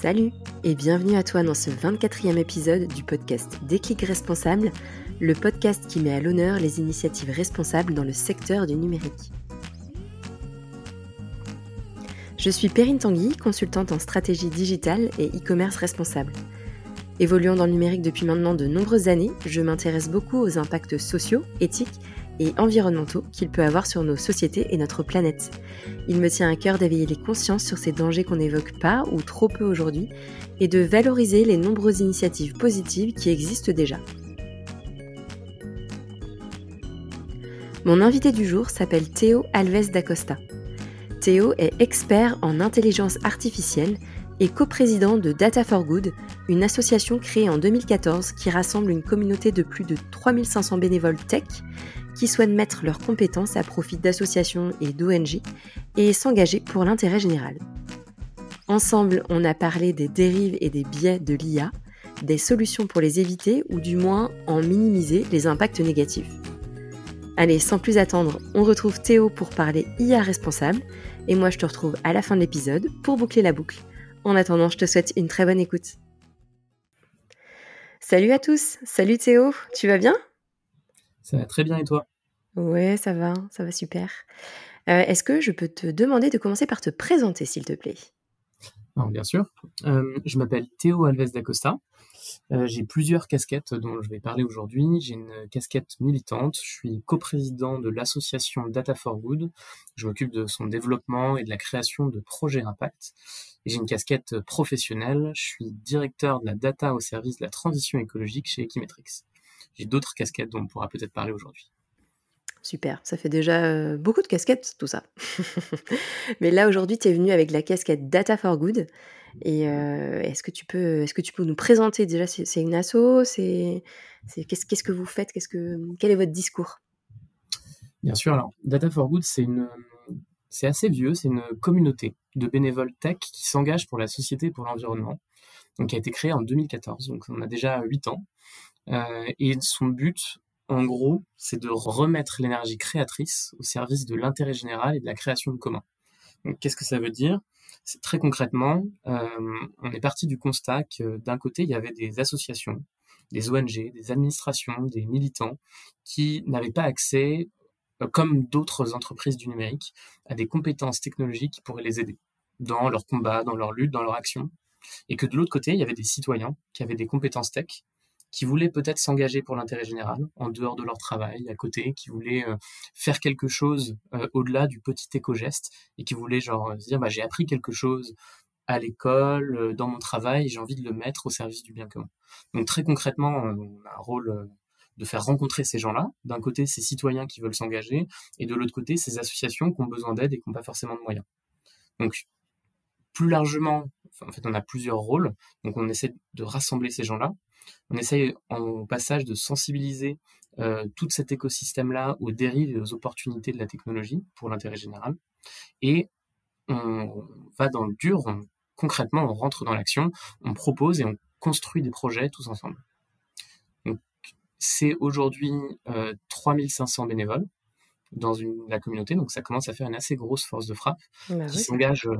Salut et bienvenue à toi dans ce 24e épisode du podcast Déclic Responsable, le podcast qui met à l'honneur les initiatives responsables dans le secteur du numérique. Je suis Perrine Tanguy, consultante en stratégie digitale et e-commerce responsable. Évoluant dans le numérique depuis maintenant de nombreuses années, je m'intéresse beaucoup aux impacts sociaux, éthiques et environnementaux qu'il peut avoir sur nos sociétés et notre planète. Il me tient à cœur d'éveiller les consciences sur ces dangers qu'on n'évoque pas ou trop peu aujourd'hui et de valoriser les nombreuses initiatives positives qui existent déjà. Mon invité du jour s'appelle Théo Alves d'Acosta. Théo est expert en intelligence artificielle et coprésident de Data for Good, une association créée en 2014 qui rassemble une communauté de plus de 3500 bénévoles tech qui souhaitent mettre leurs compétences à profit d'associations et d'ONG et s'engager pour l'intérêt général. Ensemble, on a parlé des dérives et des biais de l'IA, des solutions pour les éviter ou du moins en minimiser les impacts négatifs. Allez, sans plus attendre, on retrouve Théo pour parler IA responsable et moi je te retrouve à la fin de l'épisode pour boucler la boucle. En attendant, je te souhaite une très bonne écoute. Salut à tous, salut Théo, tu vas bien? Ça va très bien et toi? Ouais, ça va, ça va super. Euh, est-ce que je peux te demander de commencer par te présenter, s'il te plaît? Bien sûr. Euh, je m'appelle Théo Alves d'Acosta. Euh, j'ai plusieurs casquettes dont je vais parler aujourd'hui. J'ai une casquette militante. Je suis coprésident de l'association Data for Good. Je m'occupe de son développement et de la création de projets impact. J'ai une casquette professionnelle. Je suis directeur de la data au service de la transition écologique chez Equimetrix. J'ai d'autres casquettes dont on pourra peut-être parler aujourd'hui. Super, ça fait déjà beaucoup de casquettes, tout ça. Mais là, aujourd'hui, tu es venu avec la casquette Data for Good. Et est-ce que, tu peux, est-ce que tu peux nous présenter déjà C'est une asso qu'est-ce, que vous faites qu'est-ce que, Quel est votre discours? Bien sûr, alors Data for Good, c'est, une, c'est assez vieux, c'est une communauté de bénévoles tech qui s'engagent pour la société et pour l'environnement, donc qui a été créée en 2014, donc on a déjà 8 ans. et son but, en gros, c'est de remettre l'énergie créatrice au service de l'intérêt général et de la création de commun. qu'est-ce que ça veut dire? C'est très concrètement, euh, on est parti du constat que d'un côté, il y avait des associations, des ONG, des administrations, des militants qui n'avaient pas accès, euh, comme d'autres entreprises du numérique, à des compétences technologiques qui pourraient les aider dans leur combat, dans leur lutte, dans leur action. Et que de l'autre côté, il y avait des citoyens qui avaient des compétences tech qui voulaient peut-être s'engager pour l'intérêt général en dehors de leur travail, à côté, qui voulaient euh, faire quelque chose euh, au-delà du petit éco-geste et qui voulaient genre se dire bah, j'ai appris quelque chose à l'école, euh, dans mon travail, j'ai envie de le mettre au service du bien commun. Donc très concrètement, on a un rôle de faire rencontrer ces gens-là. D'un côté, ces citoyens qui veulent s'engager, et de l'autre côté, ces associations qui ont besoin d'aide et qui n'ont pas forcément de moyens. Donc, plus largement, en fait, on a plusieurs rôles. Donc, on essaie de rassembler ces gens-là, on essaye en passage de sensibiliser euh, tout cet écosystème-là aux dérives et aux opportunités de la technologie pour l'intérêt général. Et on va dans le dur, concrètement, on rentre dans l'action, on propose et on construit des projets tous ensemble. C'est aujourd'hui 3500 euh, bénévoles dans la communauté, donc ça commence à faire une assez grosse force de frappe bah qui s'engage euh,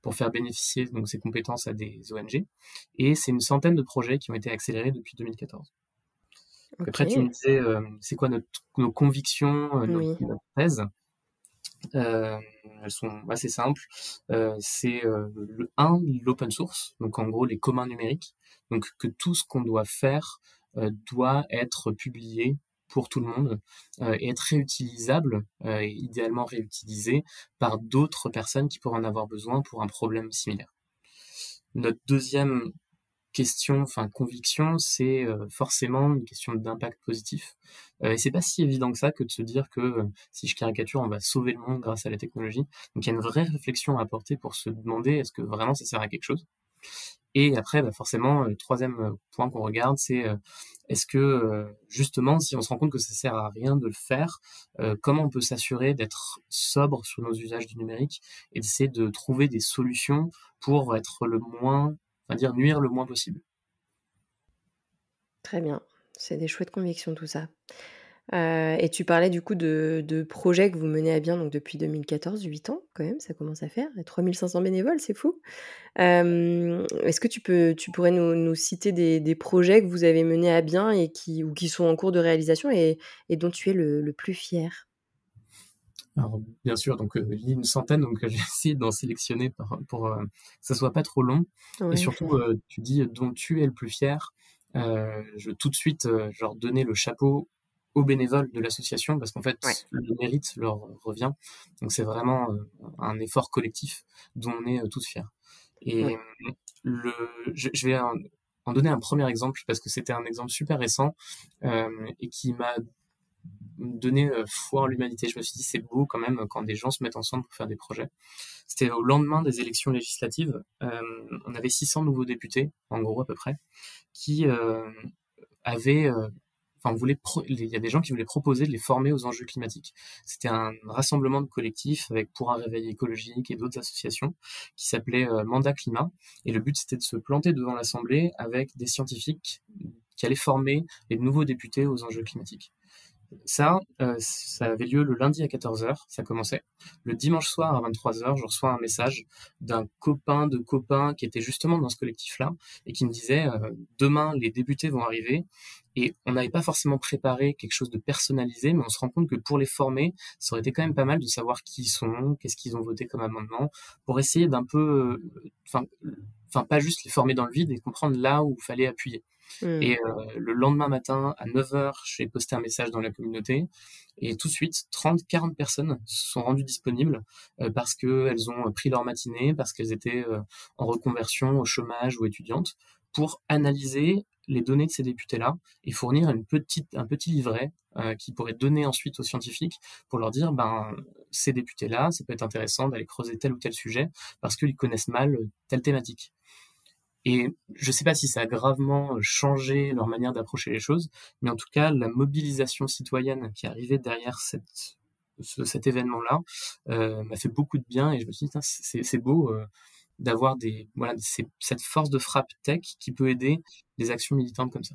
pour faire bénéficier donc, ces compétences à des ONG. Et c'est une centaine de projets qui ont été accélérés depuis 2014. Après, tu me disais, euh, c'est quoi notre, nos convictions, euh, notre, thèse? Euh, elles sont assez simples. c'est le 1, l'open source, donc en gros les communs numériques. Donc que tout ce qu'on doit faire doit être publié pour tout le monde euh, et être réutilisable, euh, idéalement réutilisé par d'autres personnes qui pourraient en avoir besoin pour un problème similaire. Notre deuxième question, enfin conviction, c'est euh, forcément une question d'impact positif. et c'est pas si évident que ça que de se dire que si je caricature, on va sauver le monde grâce à la technologie. Donc il y a une vraie réflexion à apporter pour se demander est-ce que vraiment ça sert à quelque chose? Et après, bah forcément, le troisième point qu'on regarde, c'est est-ce que justement, si on se rend compte que ça sert à rien de le faire, comment on peut s'assurer d'être sobre sur nos usages du numérique et d'essayer de trouver des solutions pour être le moins, enfin dire nuire le moins possible? Très bien, c'est des chouettes convictions tout ça. Euh, et tu parlais du coup de, de, projets que vous menez à bien donc depuis 2014, 8 ans quand même, ça commence à faire. 3500 bénévoles, c'est fou. Euh, Est-ce que tu, peux, tu pourrais nous, nous citer des, des, projets que vous avez menés à bien et qui, ou qui sont en cours de réalisation et, et dont tu es le, le plus fier? Alors, bien sûr, donc euh, il y a une centaine, donc j'ai essayé d'en sélectionner pour, pour euh, que ça soit pas trop long. Ouais. Et surtout, tu dis dont tu es le plus fier. Je veux tout de suite leur donner le chapeau aux bénévoles de l'association parce qu'en fait ouais. le mérite leur revient. Donc c'est vraiment euh, un effort collectif dont on est tous fiers. Et ouais. le, je, je vais en, en, donner un premier exemple parce que c'était un exemple super récent et qui m'a donné foi en l'humanité. Je me suis dit c'est beau quand même quand des gens se mettent ensemble pour faire des projets. C'était au lendemain des élections législatives. Euh, on avait 600 nouveaux députés, en gros à peu près, qui euh, avaient euh, Il y a des gens qui voulaient proposer de les former aux enjeux climatiques. C'était un rassemblement de collectifs avec pour un réveil écologique et d'autres associations qui s'appelait euh, Mandat Climat. Et le but c'était de se planter devant l'Assemblée avec des scientifiques qui allaient former les nouveaux députés aux enjeux climatiques. Ça, euh, ça avait lieu le lundi à 14h, ça commençait. Le dimanche soir à 23h, je reçois un message d'un copain de copain qui était justement dans ce collectif-là et qui me disait euh, demain les députés vont arriver et on n'avait pas forcément préparé quelque chose de personnalisé, mais on se rend compte que pour les former, ça aurait été quand même pas mal de savoir qui ils sont, qu'est-ce qu'ils ont voté comme amendement, pour essayer d'un peu, enfin, enfin pas juste les former dans le vide et comprendre là où il fallait appuyer. Mmh. Et euh, le lendemain matin, à 9h, j'ai posté un message dans la communauté. Et tout de suite, 30, 40 personnes se sont rendues disponibles euh, parce qu'elles ont pris leur matinée, parce qu'elles étaient euh, en reconversion, au chômage ou étudiantes, pour analyser les données de ces députés-là et fournir une petite, un petit livret euh, qui pourrait donner ensuite aux scientifiques pour leur dire, ben, ces députés-là, ça peut être intéressant d'aller creuser tel ou tel sujet parce qu'ils connaissent mal telle thématique. Et je ne sais pas si ça a gravement changé leur manière d'approcher les choses, mais en tout cas, la mobilisation citoyenne qui arrivait derrière cet événement-là euh, m'a fait beaucoup de bien et je me suis dit, c'est beau euh, d'avoir cette force de frappe tech qui peut aider des actions militantes comme ça.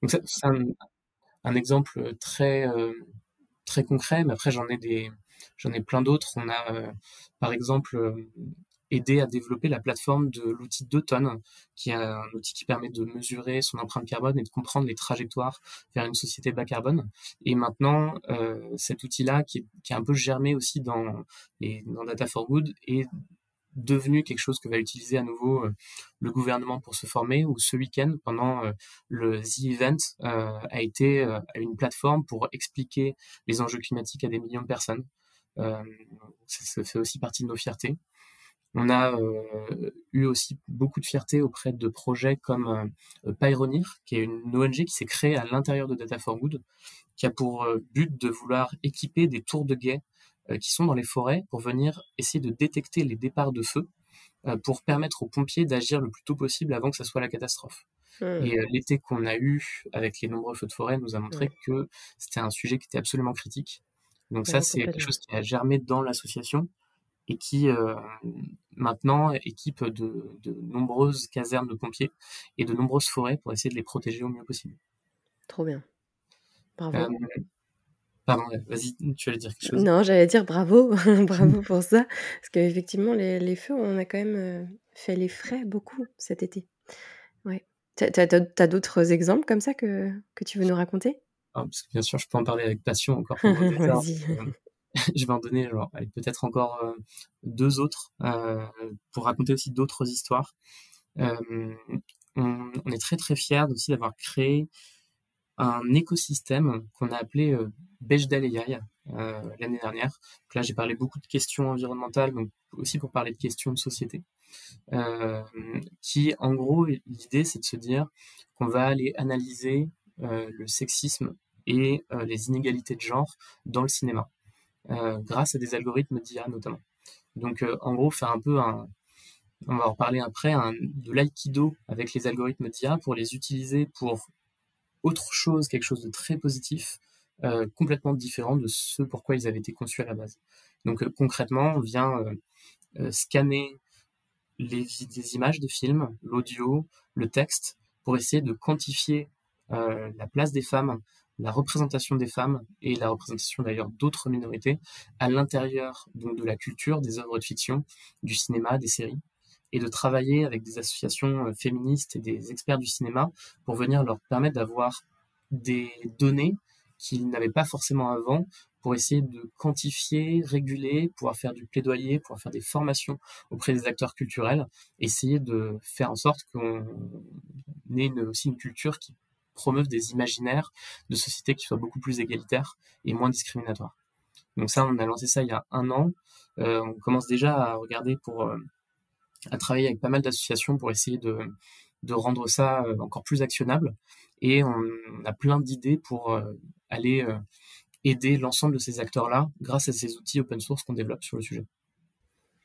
Donc c'est un, exemple très euh, très concret, mais après j'en ai des j'en ai plein d'autres. On a euh, par exemple aider à développer la plateforme de l'outil d'automne, qui est un outil qui permet de mesurer son empreinte carbone et de comprendre les trajectoires vers une société bas carbone. Et maintenant, euh, cet outil-là, qui, qui, est un peu germé aussi dans, Data for Good, est devenu quelque chose que va utiliser à nouveau euh, le gouvernement pour se former ou ce week-end pendant euh, le The Event euh, a été euh, une plateforme pour expliquer les enjeux climatiques à des millions de personnes. ça, ça fait aussi partie de nos fiertés. On a euh, eu aussi beaucoup de fierté auprès de projets comme euh, Pyronir, qui est une ONG qui s'est créée à l'intérieur de Data for Good, qui a pour euh, but de vouloir équiper des tours de guet euh, qui sont dans les forêts pour venir essayer de détecter les départs de feu pour permettre aux pompiers d'agir le plus tôt possible avant que ça soit la catastrophe. Mmh. Et l'été qu'on a eu avec les nombreux feux de forêt nous a montré mmh. que c'était un sujet qui était absolument critique. Donc ouais, ça, c'est quelque chose qui a germé dans l'association et qui euh, maintenant équipe de, de, nombreuses casernes de pompiers et de nombreuses forêts pour essayer de les protéger au mieux possible. Trop bien. Bravo. Euh, pardon, vas-y, tu allais dire quelque chose Non, j'allais dire bravo, bravo pour ça, parce qu'effectivement, les, les, feux, on a quand même euh, fait les frais beaucoup cet été. Ouais. Tu as, d'autres exemples comme ça que, que tu veux nous raconter? Ah, parce que Bien sûr, je peux en parler avec passion encore. Vas-y. je vais en donner peut-être encore euh, deux autres euh, pour raconter aussi d'autres histoires. Euh, on, est très très fiers aussi d'avoir créé un écosystème qu'on a appelé euh, euh, l'année dernière. Là, j'ai parlé beaucoup de questions environnementales, donc aussi pour parler de questions de société. Qui, en gros, l'idée, c'est de se dire qu'on va aller analyser le sexisme et les inégalités de genre dans le cinéma grâce à des algorithmes d'IA notamment. Donc euh, en gros, faire un peu un, on va en reparler après, de l'aïkido avec les algorithmes d'IA pour les utiliser pour autre chose, quelque chose de très positif, euh, complètement différent de ce pourquoi ils avaient été conçus à la base. Donc euh, concrètement, on vient euh, euh scanner les, les, images de films, l'audio, le texte, pour essayer de quantifier la place des femmes, la représentation des femmes et la représentation d'ailleurs d'autres minorités à l'intérieur donc de la culture, des œuvres de fiction, du cinéma, des séries, et de travailler avec des associations euh, féministes et des experts du cinéma pour venir leur permettre d'avoir des données qu'ils n'avaient pas forcément avant pour essayer de quantifier, réguler, pouvoir faire du plaidoyer, pouvoir faire des formations auprès des acteurs culturels, essayer de faire en sorte qu'on ait aussi une culture qui promeuve des imaginaires de sociétés qui soient beaucoup plus égalitaires et moins discriminatoires. Donc ça, on a lancé ça il y a un an. Euh, on commence déjà à regarder pour euh, à travailler avec pas mal d'associations pour essayer de, de rendre ça euh, encore plus actionnable. Et on a plein d'idées pour aller aider l'ensemble de ces acteurs-là grâce à ces outils open source qu'on développe sur le sujet.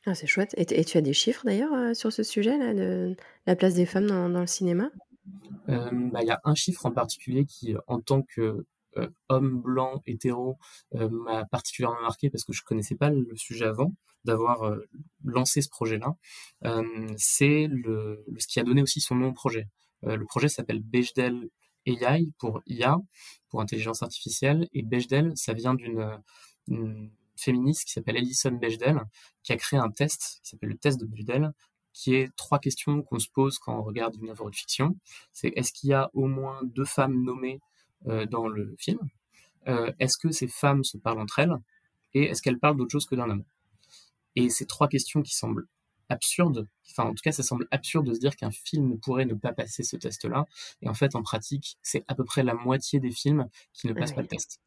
Ah, c'est chouette. Et, tu as des chiffres d'ailleurs sur ce sujet-là, de la place des femmes dans le cinéma? Euh, bah, il y a un chiffre en particulier qui, en tant que euh, homme blanc hétéro euh, m'a particulièrement marqué parce que je connaissais pas le sujet avant d'avoir lancé ce projet-là. c'est ce qui a donné aussi son nom au projet. le projet s'appelle Bechdel AI pour IA, pour intelligence artificielle, et Bechdel, ça vient d'une féministe qui s'appelle Alison Bechdel, qui a créé un test qui s'appelle le test de Bechdel, qui est trois questions qu'on se pose quand on regarde une œuvre de fiction. C'est est-ce qu'il y a au moins deux femmes nommées euh, dans le film? Euh, Est-ce que ces femmes se parlent entre elles? Et est-ce qu'elles parlent d'autre chose que d'un homme? Et ces trois questions qui semblent absurdes, enfin en tout cas ça semble absurde de se dire qu'un film ne pourrait ne pas passer ce test-là, et en fait en pratique c'est à peu près la moitié des films qui ne passent pas le test.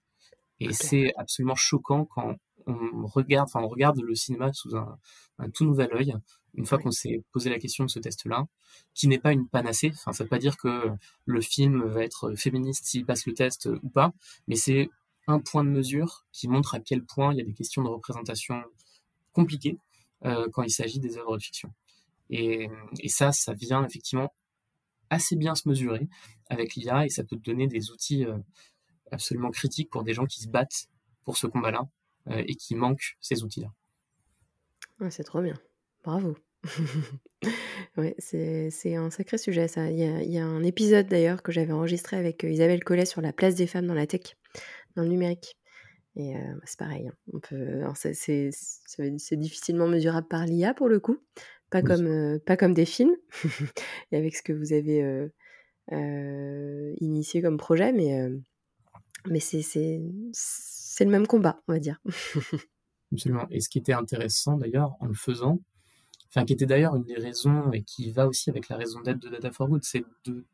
Et c'est absolument choquant quand on regarde, enfin on regarde le cinéma sous un, un tout nouvel œil, une fois qu'on s'est posé la question de ce test-là, qui n'est pas une panacée. Enfin, ça veut pas dire que le film va être féministe s'il passe le test ou pas, mais c'est un point de mesure qui montre à quel point il y a des questions de représentation compliquées euh, quand il s'agit des œuvres de fiction. Et, et, ça, ça vient effectivement assez bien se mesurer avec l'IA et ça peut donner des outils euh, absolument critiques pour des gens qui se battent pour ce combat-là euh, et qui manquent ces outils-là. c'est trop bien. Bravo. ouais, c'est un sacré sujet ça. Il y a, un épisode d'ailleurs que j'avais enregistré avec euh, Isabelle Collet sur la place des femmes dans la tech, dans le numérique. Et euh, bah, c'est pareil, hein. on peut, c'est difficilement mesurable par l'IA pour le coup, pas comme, euh, pas comme des films, et avec ce que vous avez initié comme projet, mais, mais c'est le même combat, on va dire. Absolument. Et ce qui était intéressant d'ailleurs en le faisant, enfin qui était d'ailleurs une des raisons et qui va aussi avec la raison d'être de Data for Good, c'est de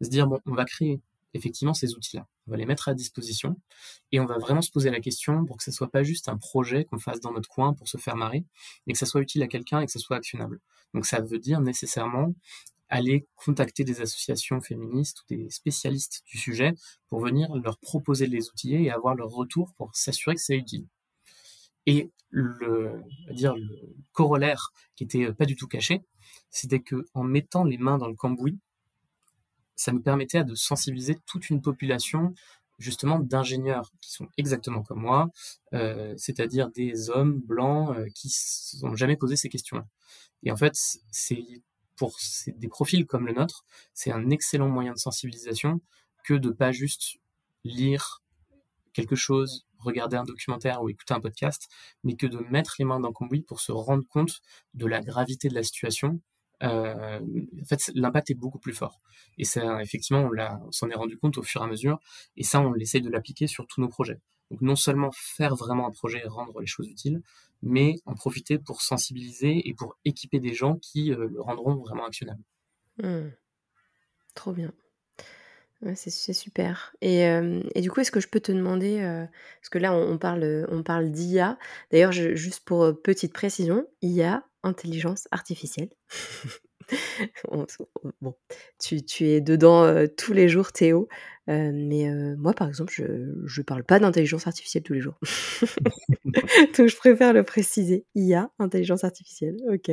se dire bon, on va créer effectivement ces outils-là, on va les mettre à disposition et on va vraiment se poser la question pour que ce soit pas juste un projet qu'on fasse dans notre coin pour se faire marrer, mais que ça soit utile à quelqu'un et que ça soit actionnable. Donc ça veut dire nécessairement aller contacter des associations féministes ou des spécialistes du sujet pour venir leur proposer les outils et avoir leur retour pour s'assurer que c'est utile. Et le, corollaire qui était pas du tout caché, c'était que en mettant les mains dans le cambouis, ça nous permettait de sensibiliser toute une population justement d'ingénieurs qui sont exactement comme moi, euh, c'est-à-dire des hommes blancs euh, qui n'ont jamais posé ces questions-là. Et en fait, c'est pour des profils comme le nôtre, c'est un excellent moyen de sensibilisation que de pas juste lire quelque chose, regarder un documentaire ou écouter un podcast, mais que de mettre les mains dans le cambouis pour se rendre compte de la gravité de la situation. Euh, en fait, l'impact est beaucoup plus fort. Et ça, effectivement, on, s'en est rendu compte au fur et à mesure. Et ça, on essaie de l'appliquer sur tous nos projets. Donc, non seulement faire vraiment un projet et rendre les choses utiles, mais en profiter pour sensibiliser et pour équiper des gens qui euh, le rendront vraiment actionnable. Mmh. Trop bien c'est super et du coup, est-ce que je peux te demander, parce que là on parle, on parle d'IA. D'ailleurs, juste pour, petite précision, IA, intelligence artificielle. bon, tu es dedans, tous les jours Théo, mais moi par exemple, je je parle pas d'intelligence artificielle tous les jours. Donc je préfère le préciser. IA, intelligence artificielle, OK.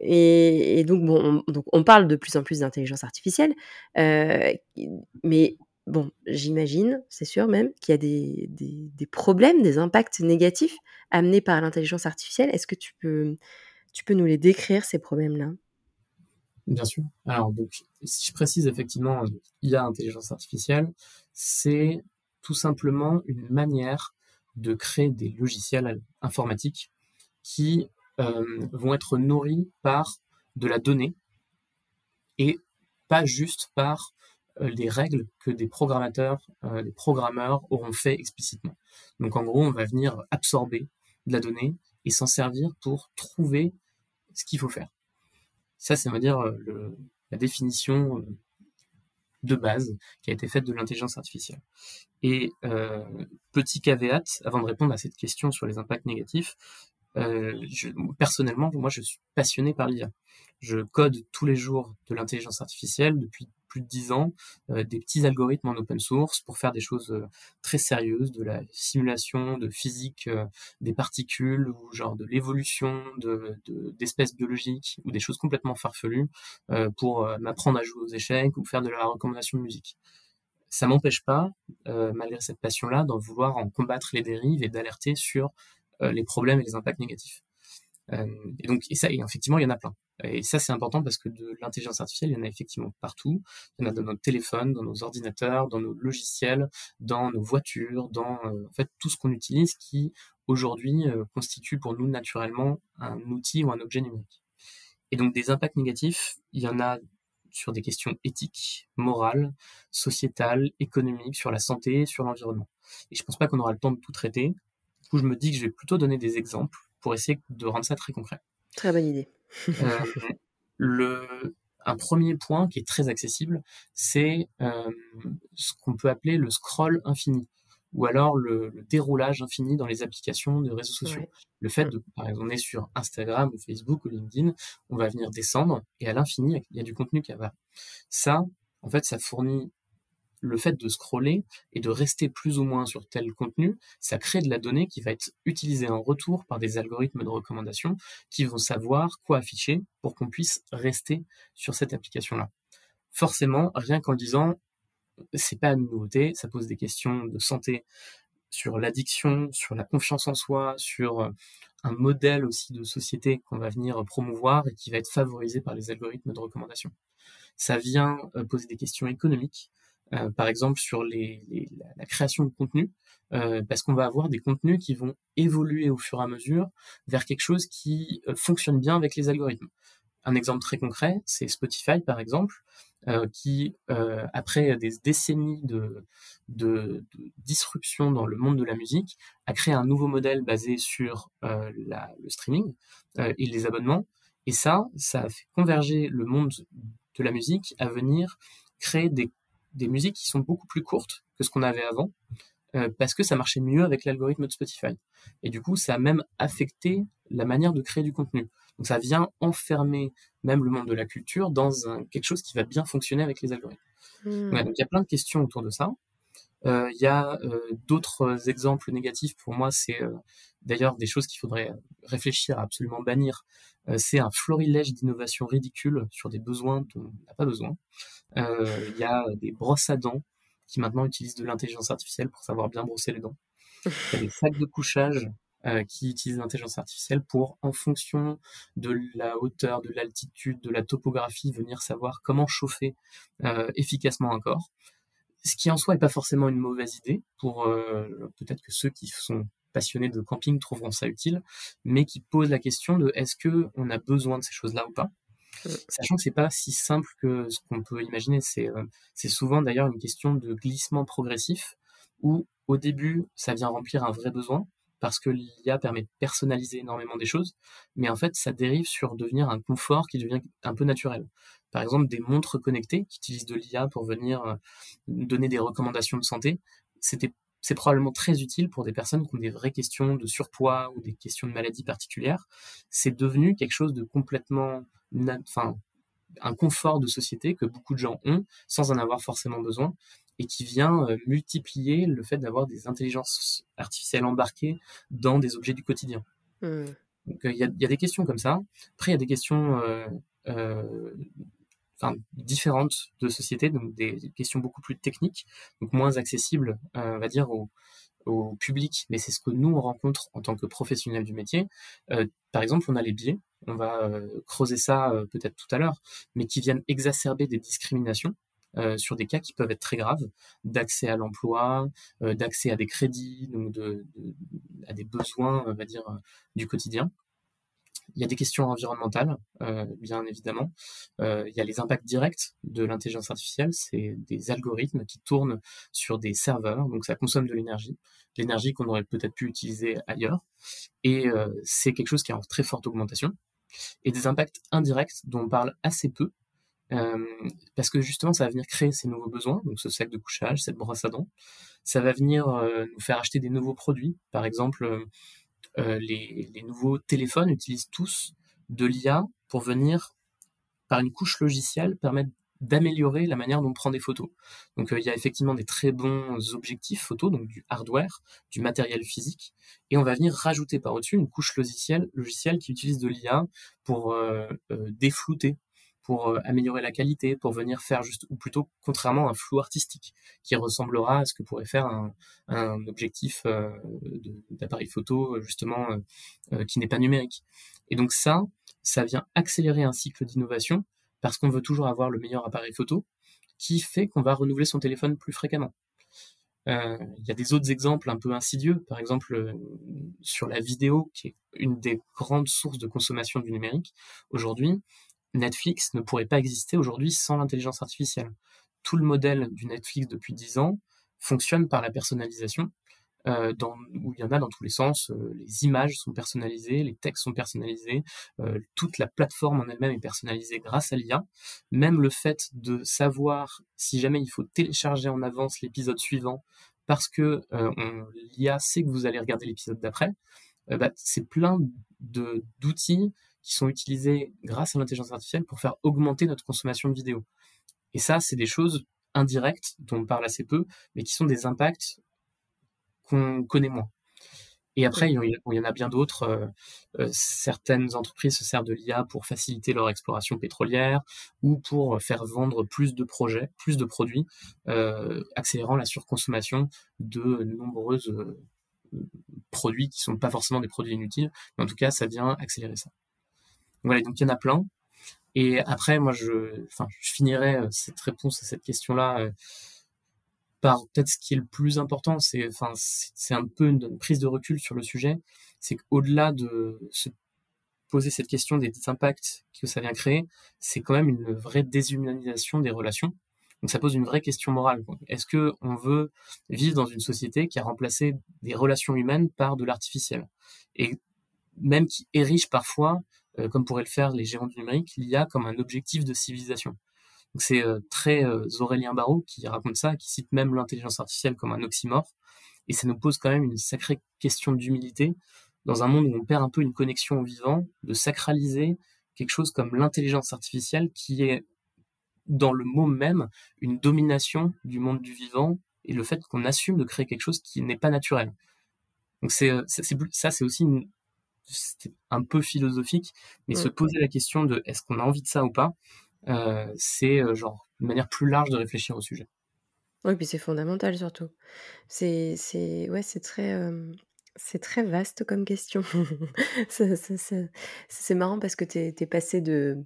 et donc bon, on donc on parle de plus en plus d'intelligence artificielle, mais bon, j'imagine, c'est sûr même, qu'il y a des problèmes, des impacts négatifs amenés par l'intelligence artificielle. Est-ce que tu peux tu peux nous les décrire ces problèmes-là? Bien sûr. Alors, donc, si je précise effectivement, IA, intelligence artificielle, c'est tout simplement une manière de créer des logiciels informatiques qui euh, vont être nourris par de la donnée et pas juste par euh, les règles que des programmateurs, euh, des programmeurs auront fait explicitement. Donc en gros, on va venir absorber de la donnée et s'en servir pour trouver ce qu'il faut faire. Ça, c'est, on dire, le, la définition de base qui a été faite de l'intelligence artificielle. Et euh, petit caveat, avant de répondre à cette question sur les impacts négatifs, euh, personnellement, moi, je suis passionné par l'IA. Je code tous les jours de l'intelligence artificielle depuis plus de dix ans, euh, des petits algorithmes en open source pour faire des choses euh, très sérieuses, de la simulation de physique euh, des particules ou genre de l'évolution de, d'espèces biologiques ou des choses complètement farfelues pour m'apprendre à jouer aux échecs ou faire de la recommandation de musique ça m'empêche pas, malgré cette passion-là, d'en vouloir en combattre les dérives et d'alerter sur les problèmes et les impacts négatifs. et donc, et ça, et effectivement, il y en a plein. Et ça, c'est important parce que de l'intelligence artificielle, il y en a effectivement partout. Il y en a dans nos téléphones, dans nos ordinateurs, dans nos logiciels, dans nos voitures, dans en fait tout ce qu'on utilise qui aujourd'hui constitue pour nous naturellement un outil ou un objet numérique. Et donc des impacts négatifs, il y en a sur des questions éthiques, morales, sociétales, économiques, sur la santé, sur l'environnement. Et je pense pas qu'on aura le temps de tout traiter. Du coup, je me dis que je vais plutôt donner des exemples pour essayer de rendre ça très concret. Très bonne idée. Euh, le, un premier point qui est très accessible, c'est euh, ce qu'on peut appeler le scroll infini ou alors le, déroulage infini dans les applications de réseaux sociaux. Le fait de, par exemple, on est sur Instagram ou Facebook ou LinkedIn, on va venir descendre et à l'infini, il y a du contenu qui va. Ça, en fait, ça fournit le fait de scroller et de rester plus ou moins sur tel contenu, ça crée de la donnée qui va être utilisée en retour par des algorithmes de recommandation qui vont savoir quoi afficher pour qu'on puisse rester sur cette application-là. Forcément, rien qu'en disant, c'est pas une nouveauté, ça pose des questions de santé sur l'addiction, sur la confiance en soi, sur euh, un modèle aussi de société qu'on va venir promouvoir et qui va être favorisé par les algorithmes de recommandation. Ça vient euh, poser des questions économiques, euh, par exemple sur la, création de contenu, euh, parce qu'on va avoir des contenus qui vont évoluer au fur et à mesure vers quelque chose qui euh, fonctionne bien avec les algorithmes. Un exemple très concret, c'est Spotify par exemple, qui après des décennies de, de, disruption dans le monde de la musique, a créé un nouveau modèle basé sur le streaming et les abonnements. Et ça, ça a fait converger le monde de la musique à venir créer des des musiques qui sont beaucoup plus courtes que ce qu'on avait avant, euh, parce que ça marchait mieux avec l'algorithme de Spotify. Et du coup, ça a même affecté la manière de créer du contenu. Donc ça vient enfermer même le monde de la culture dans quelque chose qui va bien fonctionner avec les algorithmes. Hmm. donc il y a plein de questions autour de ça. Euh, il y a euh, d'autres exemples négatifs pour moi, c'est d'ailleurs des choses qu'il faudrait réfléchir à absolument bannir. c'est un florilège d'innovation ridicule sur des besoins dont on n'a pas besoin. Euh, il y a des brosses à dents qui maintenant utilisent de l'intelligence artificielle pour savoir bien brosser les dents. Il y a des sacs de couchage euh, qui utilisent l'intelligence artificielle pour, en fonction de la hauteur, de l'altitude, de la topographie, venir savoir comment chauffer euh, efficacement un corps. Ce qui en soi n'est pas forcément une mauvaise idée pour peut-être que ceux qui sont passionnés de camping trouveront ça utile, mais qui pose la question de est-ce que on a besoin de ces choses-là ou pas Sachant que c'est pas si simple que ce qu'on peut imaginer, c'est euh, c'est souvent d'ailleurs une question de glissement progressif où au début ça vient remplir un vrai besoin parce que l'IA permet de personnaliser énormément des choses, mais en fait ça dérive sur devenir un confort qui devient un peu naturel. Par exemple, des montres connectées qui utilisent de l'IA pour venir euh, donner des recommandations de santé, c'est probablement très utile pour des personnes qui ont des vraies questions de surpoids ou des questions de maladies particulières. C'est devenu quelque chose de complètement enfin, un confort de société que beaucoup de gens ont sans en avoir forcément besoin et qui vient euh, multiplier le fait d'avoir des intelligences artificielles embarquées dans des objets du quotidien. Hmm. Donc euh, il y, a, des questions comme ça. Après, il y a des questions euh, enfin, différentes de société, donc des, questions beaucoup plus techniques, donc moins accessibles, on va dire, aux, au public, mais c'est ce que nous on rencontre en tant que professionnels du métier. Euh, par exemple, on a les biais, on va euh, creuser ça euh, peut-être tout à l'heure, mais qui viennent exacerber des discriminations. sur des cas qui peuvent être très graves, d'accès à l'emploi, d'accès à des crédits, donc à des besoins, on va dire, du quotidien. Il y a des questions environnementales, euh, bien évidemment. Euh, il y a les impacts directs de l'intelligence artificielle. C'est des algorithmes qui tournent sur des serveurs, donc ça consomme de l'énergie, l'énergie qu'on aurait peut-être pu utiliser ailleurs. Et euh, c'est quelque chose qui est en très forte augmentation. Et des impacts indirects dont on parle assez peu, parce que justement, ça va venir créer ces nouveaux besoins, donc ce sac de couchage, cette brosse à dents. Ça va venir nous faire acheter des nouveaux produits. Par exemple, euh, les, nouveaux téléphones utilisent tous de l'IA pour venir, par une couche logicielle, permettre d'améliorer la manière dont on prend des photos. Donc euh, il y a effectivement des très bons objectifs photos, donc du hardware, du matériel physique, et on va venir rajouter par-dessus une couche logicielle, logicielle qui utilise de l'IA pour euh, déflouter pour euh, améliorer la qualité, pour venir faire juste, ou plutôt contrairement un flou artistique qui ressemblera à ce que pourrait faire un, objectif euh, d'appareil photo justement euh, qui n'est pas numérique. Et donc ça, ça vient accélérer un cycle d'innovation parce qu'on veut toujours avoir le meilleur appareil photo qui fait qu'on va renouveler son téléphone plus fréquemment. Il y a des autres exemples un peu insidieux, par exemple sur la vidéo, qui est une des grandes sources de consommation du numérique. Aujourd'hui, Netflix ne pourrait pas exister aujourd'hui sans l'intelligence artificielle. Tout le modèle du Netflix depuis 10 ans fonctionne par la personnalisation, euh, où il y en a dans tous les sens. Euh, les images sont personnalisées, les textes sont personnalisés, euh, toute la plateforme en elle-même est personnalisée grâce à l'IA. Même le fait de savoir si jamais il faut télécharger en avance l'épisode suivant parce que l'IA sait que vous allez regarder l'épisode d'après, bah, c'est plein d'outils qui sont utilisés grâce à l'intelligence artificielle pour faire augmenter notre consommation de vidéos. Et ça, c'est des choses indirectes dont on parle assez peu, mais qui sont des impacts qu'on connaît moins. Et après, il y en a bien d'autres. Euh, euh, certaines entreprises se servent de l'IA pour faciliter leur exploration pétrolière ou pour faire vendre plus de projets, plus de produits, euh, accélérant la surconsommation de nombreux produits qui ne sont pas forcément des produits inutiles, mais en tout cas, ça vient accélérer ça. Voilà, donc il y en a plein. Et après, moi, je, finirai euh, cette réponse à cette question-là euh, par peut-être ce qui est le plus important. C'est, un peu une, prise de recul sur le sujet. C'est qu'au-delà de se poser cette question des, impacts que ça vient créer, c'est quand même une vraie déshumanisation des relations. Donc ça pose une vraie question morale. Est-ce que on veut vivre dans une société qui a remplacé des relations humaines par de l'artificiel? Et même qui érige parfois comme pourraient le faire les géants du numérique, l'IA comme un objectif de civilisation. C'est euh, très euh, Aurélien Barraud qui raconte ça, qui cite même l'intelligence artificielle comme un oxymore. Et ça nous pose quand même une sacrée question d'humilité dans un monde où on perd un peu une connexion au vivant, de sacraliser quelque chose comme l'intelligence artificielle qui est dans le mot même une domination du monde du vivant et le fait qu'on assume de créer quelque chose qui n'est pas naturel. Donc ça c'est aussi une, c'est un peu philosophique, mais se poser la question de est-ce qu'on a envie de ça ou pas, euh, c'est euh, genre une manière plus large de réfléchir au sujet. Oui, puis c'est fondamental surtout. C'est, c'est, ouais, c'est très, euh, c'est très vaste comme question. c'est marrant parce que tu es, passé de,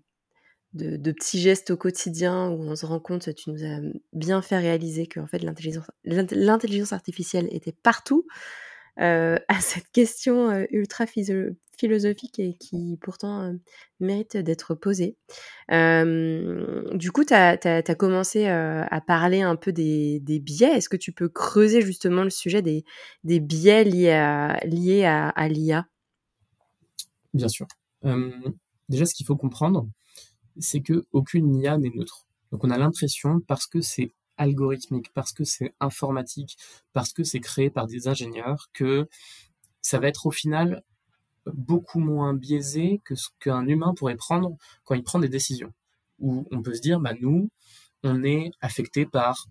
de, de, petits gestes au quotidien où on se rend compte, tu nous as bien fait réaliser que en fait, l'intelligence, l'intelligence artificielle était partout, euh, à cette question euh, ultra philosophique et qui pourtant euh, mérite d'être posée. du coup, tu as, commencé à parler un peu des, biais. Est-ce que tu peux creuser justement le sujet des, biais liés à, à, l'IA Bien sûr. déjà, ce qu'il faut comprendre, c'est que aucune IA n'est neutre. Donc, on a l'impression, parce que c'est algorithmique, parce que c'est informatique, parce que c'est créé par des ingénieurs, que ça va être au final beaucoup moins biaisé que ce qu'un humain pourrait prendre quand il prend des décisions. Où on peut se dire, bah nous, on est affecté par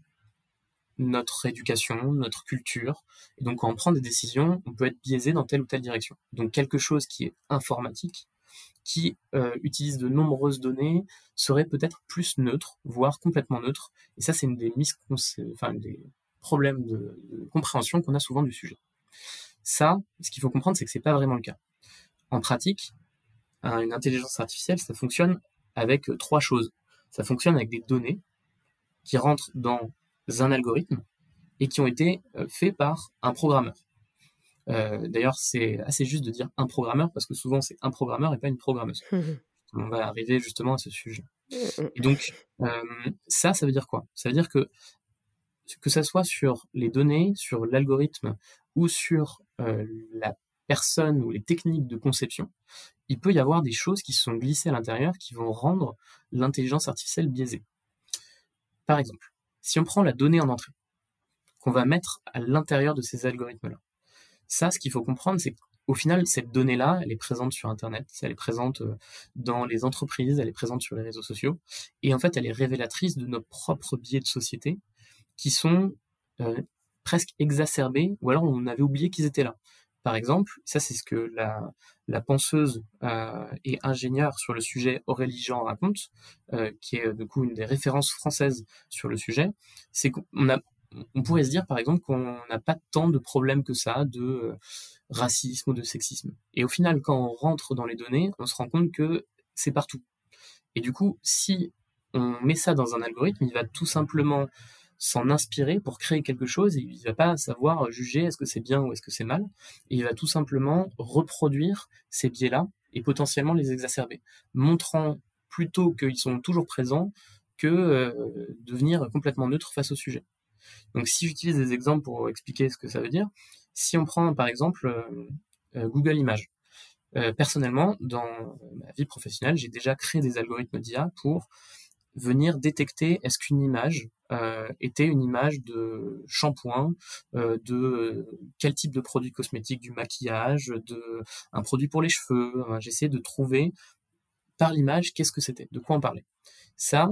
notre éducation, notre culture, et donc quand on prend des décisions, on peut être biaisé dans telle ou telle direction. Donc quelque chose qui est informatique, qui euh, utilise de nombreuses données serait peut-être plus neutre, voire complètement neutre. Et ça, c'est une des, problèmes de, compréhension qu'on a souvent du sujet. Ça, ce qu'il faut comprendre, c'est que c'est pas vraiment le cas. En pratique, une intelligence artificielle, ça fonctionne avec trois choses. Ça fonctionne avec des données qui rentrent dans un algorithme et qui ont été faits par un programmeur. Euh, d'ailleurs, c'est assez juste de dire un programmeur parce que souvent c'est un programmeur et pas une programmeuse. On va arriver justement à ce sujet. Et donc, euh, ça, ça veut dire quoi? Ça veut dire que que ça soit sur les données, sur l'algorithme ou sur euh, la personne ou les techniques de conception, il peut y avoir des choses qui sont glissées à l'intérieur qui vont rendre l'intelligence artificielle biaisée. Par exemple, si on prend la donnée en entrée, qu'on va mettre à l'intérieur de ces algorithmes-là, ça, ce qu'il faut comprendre, c'est qu'au final, cette donnée-là, elle est présente sur Internet, elle est présente euh, dans les entreprises, elle est présente sur les réseaux sociaux, et en fait, elle est révélatrice de nos propres biais de société qui sont euh, presque exacerbés, ou alors on avait oublié qu'ils étaient là. Par exemple, ça c'est ce que la, la penseuse euh, et ingénieure sur le sujet Aurélie Jean raconte, qui est du coup une des références françaises sur le sujet, c'est qu'on a on pourrait se dire par exemple qu'on n'a pas tant de problèmes que ça de euh, racisme ou de sexisme. Et au final, quand on rentre dans les données, on se rend compte que c'est partout. Et du coup, si on met ça dans un algorithme, il va tout simplement s'en inspirer pour créer quelque chose et il va pas savoir juger est-ce que c'est bien ou est-ce que c'est mal. Il va tout simplement reproduire ces biais-là et potentiellement les exacerber, montrant plutôt qu'ils sont toujours présents que euh, devenir complètement neutre face au sujet. Donc si j'utilise des exemples pour expliquer ce que ça veut dire, si on prend par exemple euh, euh, Google Images. Euh, personnellement, dans ma vie professionnelle, j'ai déjà créé des algorithmes d'IA pour venir détecter est-ce qu'une image était une image de shampoing, de quel type de produit cosmétique, du maquillage, de un produit pour les cheveux. J'essayais de trouver par l'image qu'est-ce que c'était, de quoi on parlait. Ça,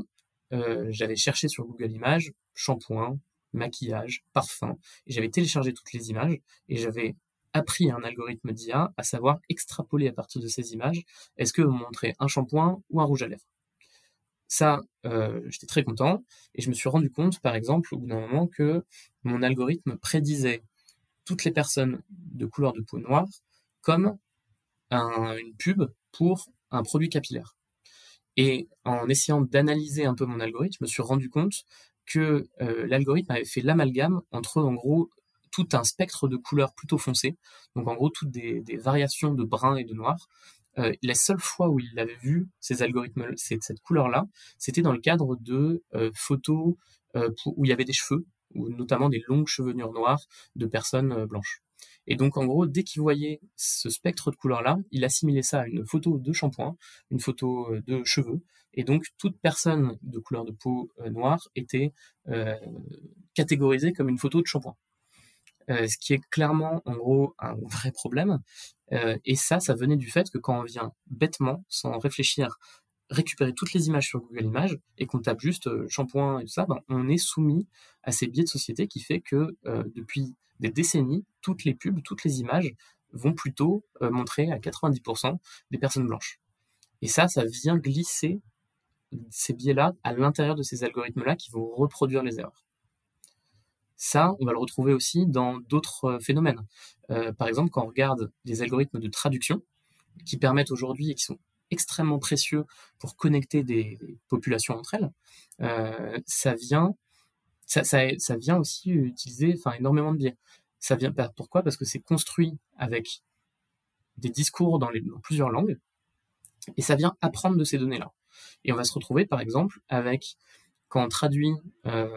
j'avais cherché sur Google Images shampoing, maquillage, parfum. Et j'avais téléchargé toutes les images et j'avais appris un algorithme d'IA à savoir extrapoler à partir de ces images est-ce que vous montrez un shampoing ou un rouge à lèvres? Ça, euh, j'étais très content et je me suis rendu compte, par exemple, au bout d'un moment, que mon algorithme prédisait toutes les personnes de couleur de peau noire comme une pub pour un produit capillaire. Et en essayant d'analyser un peu mon algorithme, je me suis rendu compte que euh, l'algorithme avait fait l'amalgame entre, en gros, tout un spectre de couleurs plutôt foncées, donc en gros toutes des, variations de brun et de noir. Euh, la seule fois où il avait vu ces algorithmes, cette couleur-là, c'était dans le cadre de euh, photos où il y avait des cheveux, ou notamment des longues chevelures noires de personnes blanches. Et donc, en gros, dès qu'il voyait ce spectre de couleurs-là, il assimilait ça à une photo de shampoing, une photo de cheveux, et donc, toute personne de couleur de peau euh, noire était euh, catégorisée comme une photo de shampoing. Euh, ce qui est clairement, en gros, un vrai problème. et ça, ça venait du fait que quand on vient bêtement, sans réfléchir, récupérer toutes les images sur Google Images et qu'on tape juste shampoing et tout ça, ben, on est soumis à ces biais de société qui fait que depuis des décennies, toutes les pubs, toutes les images vont plutôt montrer à 90% des personnes blanches. Et ça, ça vient glisser ces biais-là à l'intérieur de ces algorithmes-là qui vont reproduire les erreurs. Ça, on va le retrouver aussi dans d'autres euh, phénomènes. Euh, par exemple, quand on regarde les algorithmes de traduction, qui permettent aujourd'hui et qui sont extrêmement précieux pour connecter des, populations entre elles, euh, ça vient, ça, ça, vient aussi utiliser, énormément de biais. Ça vient, pourquoi? Parce que c'est construit avec des discours dans plusieurs langues, et ça vient apprendre de ces données-là. Et on va se retrouver, par exemple, avec quand on traduit euh,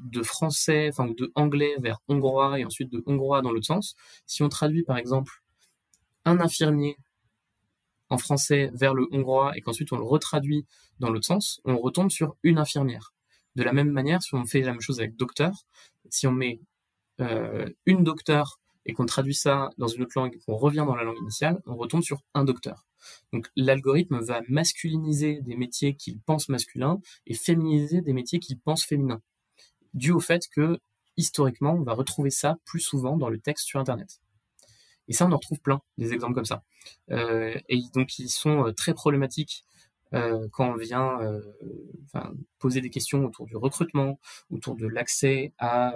de français, enfin de anglais vers hongrois et ensuite de hongrois dans l'autre sens, si on traduit par exemple un infirmier en français vers le hongrois et qu'ensuite on le retraduit dans l'autre sens, on retombe sur une infirmière. De la même manière, si on fait la même chose avec docteur, si on met euh, une docteur et qu'on traduit ça dans une autre langue et qu'on revient dans la langue initiale, on retombe sur un docteur. Donc l'algorithme va masculiniser des métiers qu'il pense masculins et féminiser des métiers qu'il pense féminins, dû au fait que historiquement, on va retrouver ça plus souvent dans le texte sur Internet. Et ça, on en retrouve plein, des exemples comme ça. Euh, et donc, ils sont euh, très problématiques quand on vient poser des questions autour du recrutement, autour de l'accès à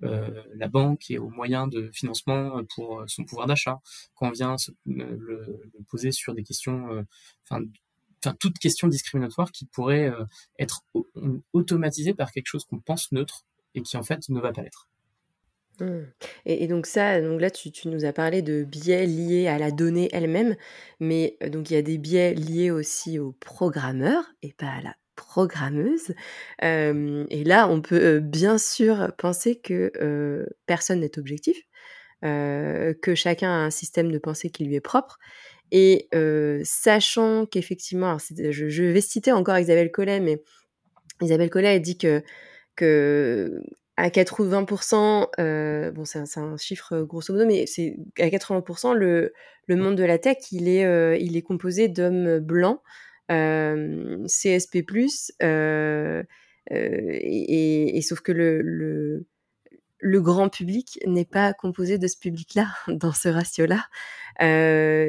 la banque et aux moyens de financement pour son pouvoir d'achat, quand on vient le, poser sur des questions, enfin toute question discriminatoire qui pourrait être automatisée par quelque chose qu'on pense neutre et qui en fait ne va pas l'être. Mmh. Et, donc ça, donc là, tu, nous as parlé de biais liés à la donnée elle-même, mais euh, donc il y a des biais liés aussi au programmeur et pas à la programmeuse. et là, on peut bien sûr penser que personne n'est objectif, que chacun a un système de pensée qui lui est propre. Et sachant qu'effectivement, je, je, vais citer encore Isabelle Collet, mais Isabelle Collet a dit que à 80%, euh, bon, c'est un, un, chiffre grosso modo, mais c'est à 80%, le, le monde de la tech, il est, euh, il est composé d'hommes blancs, euh, CSP+, euh, et, et, sauf que le, le, le grand public n'est pas composé de ce public-là, dans ce ratio-là.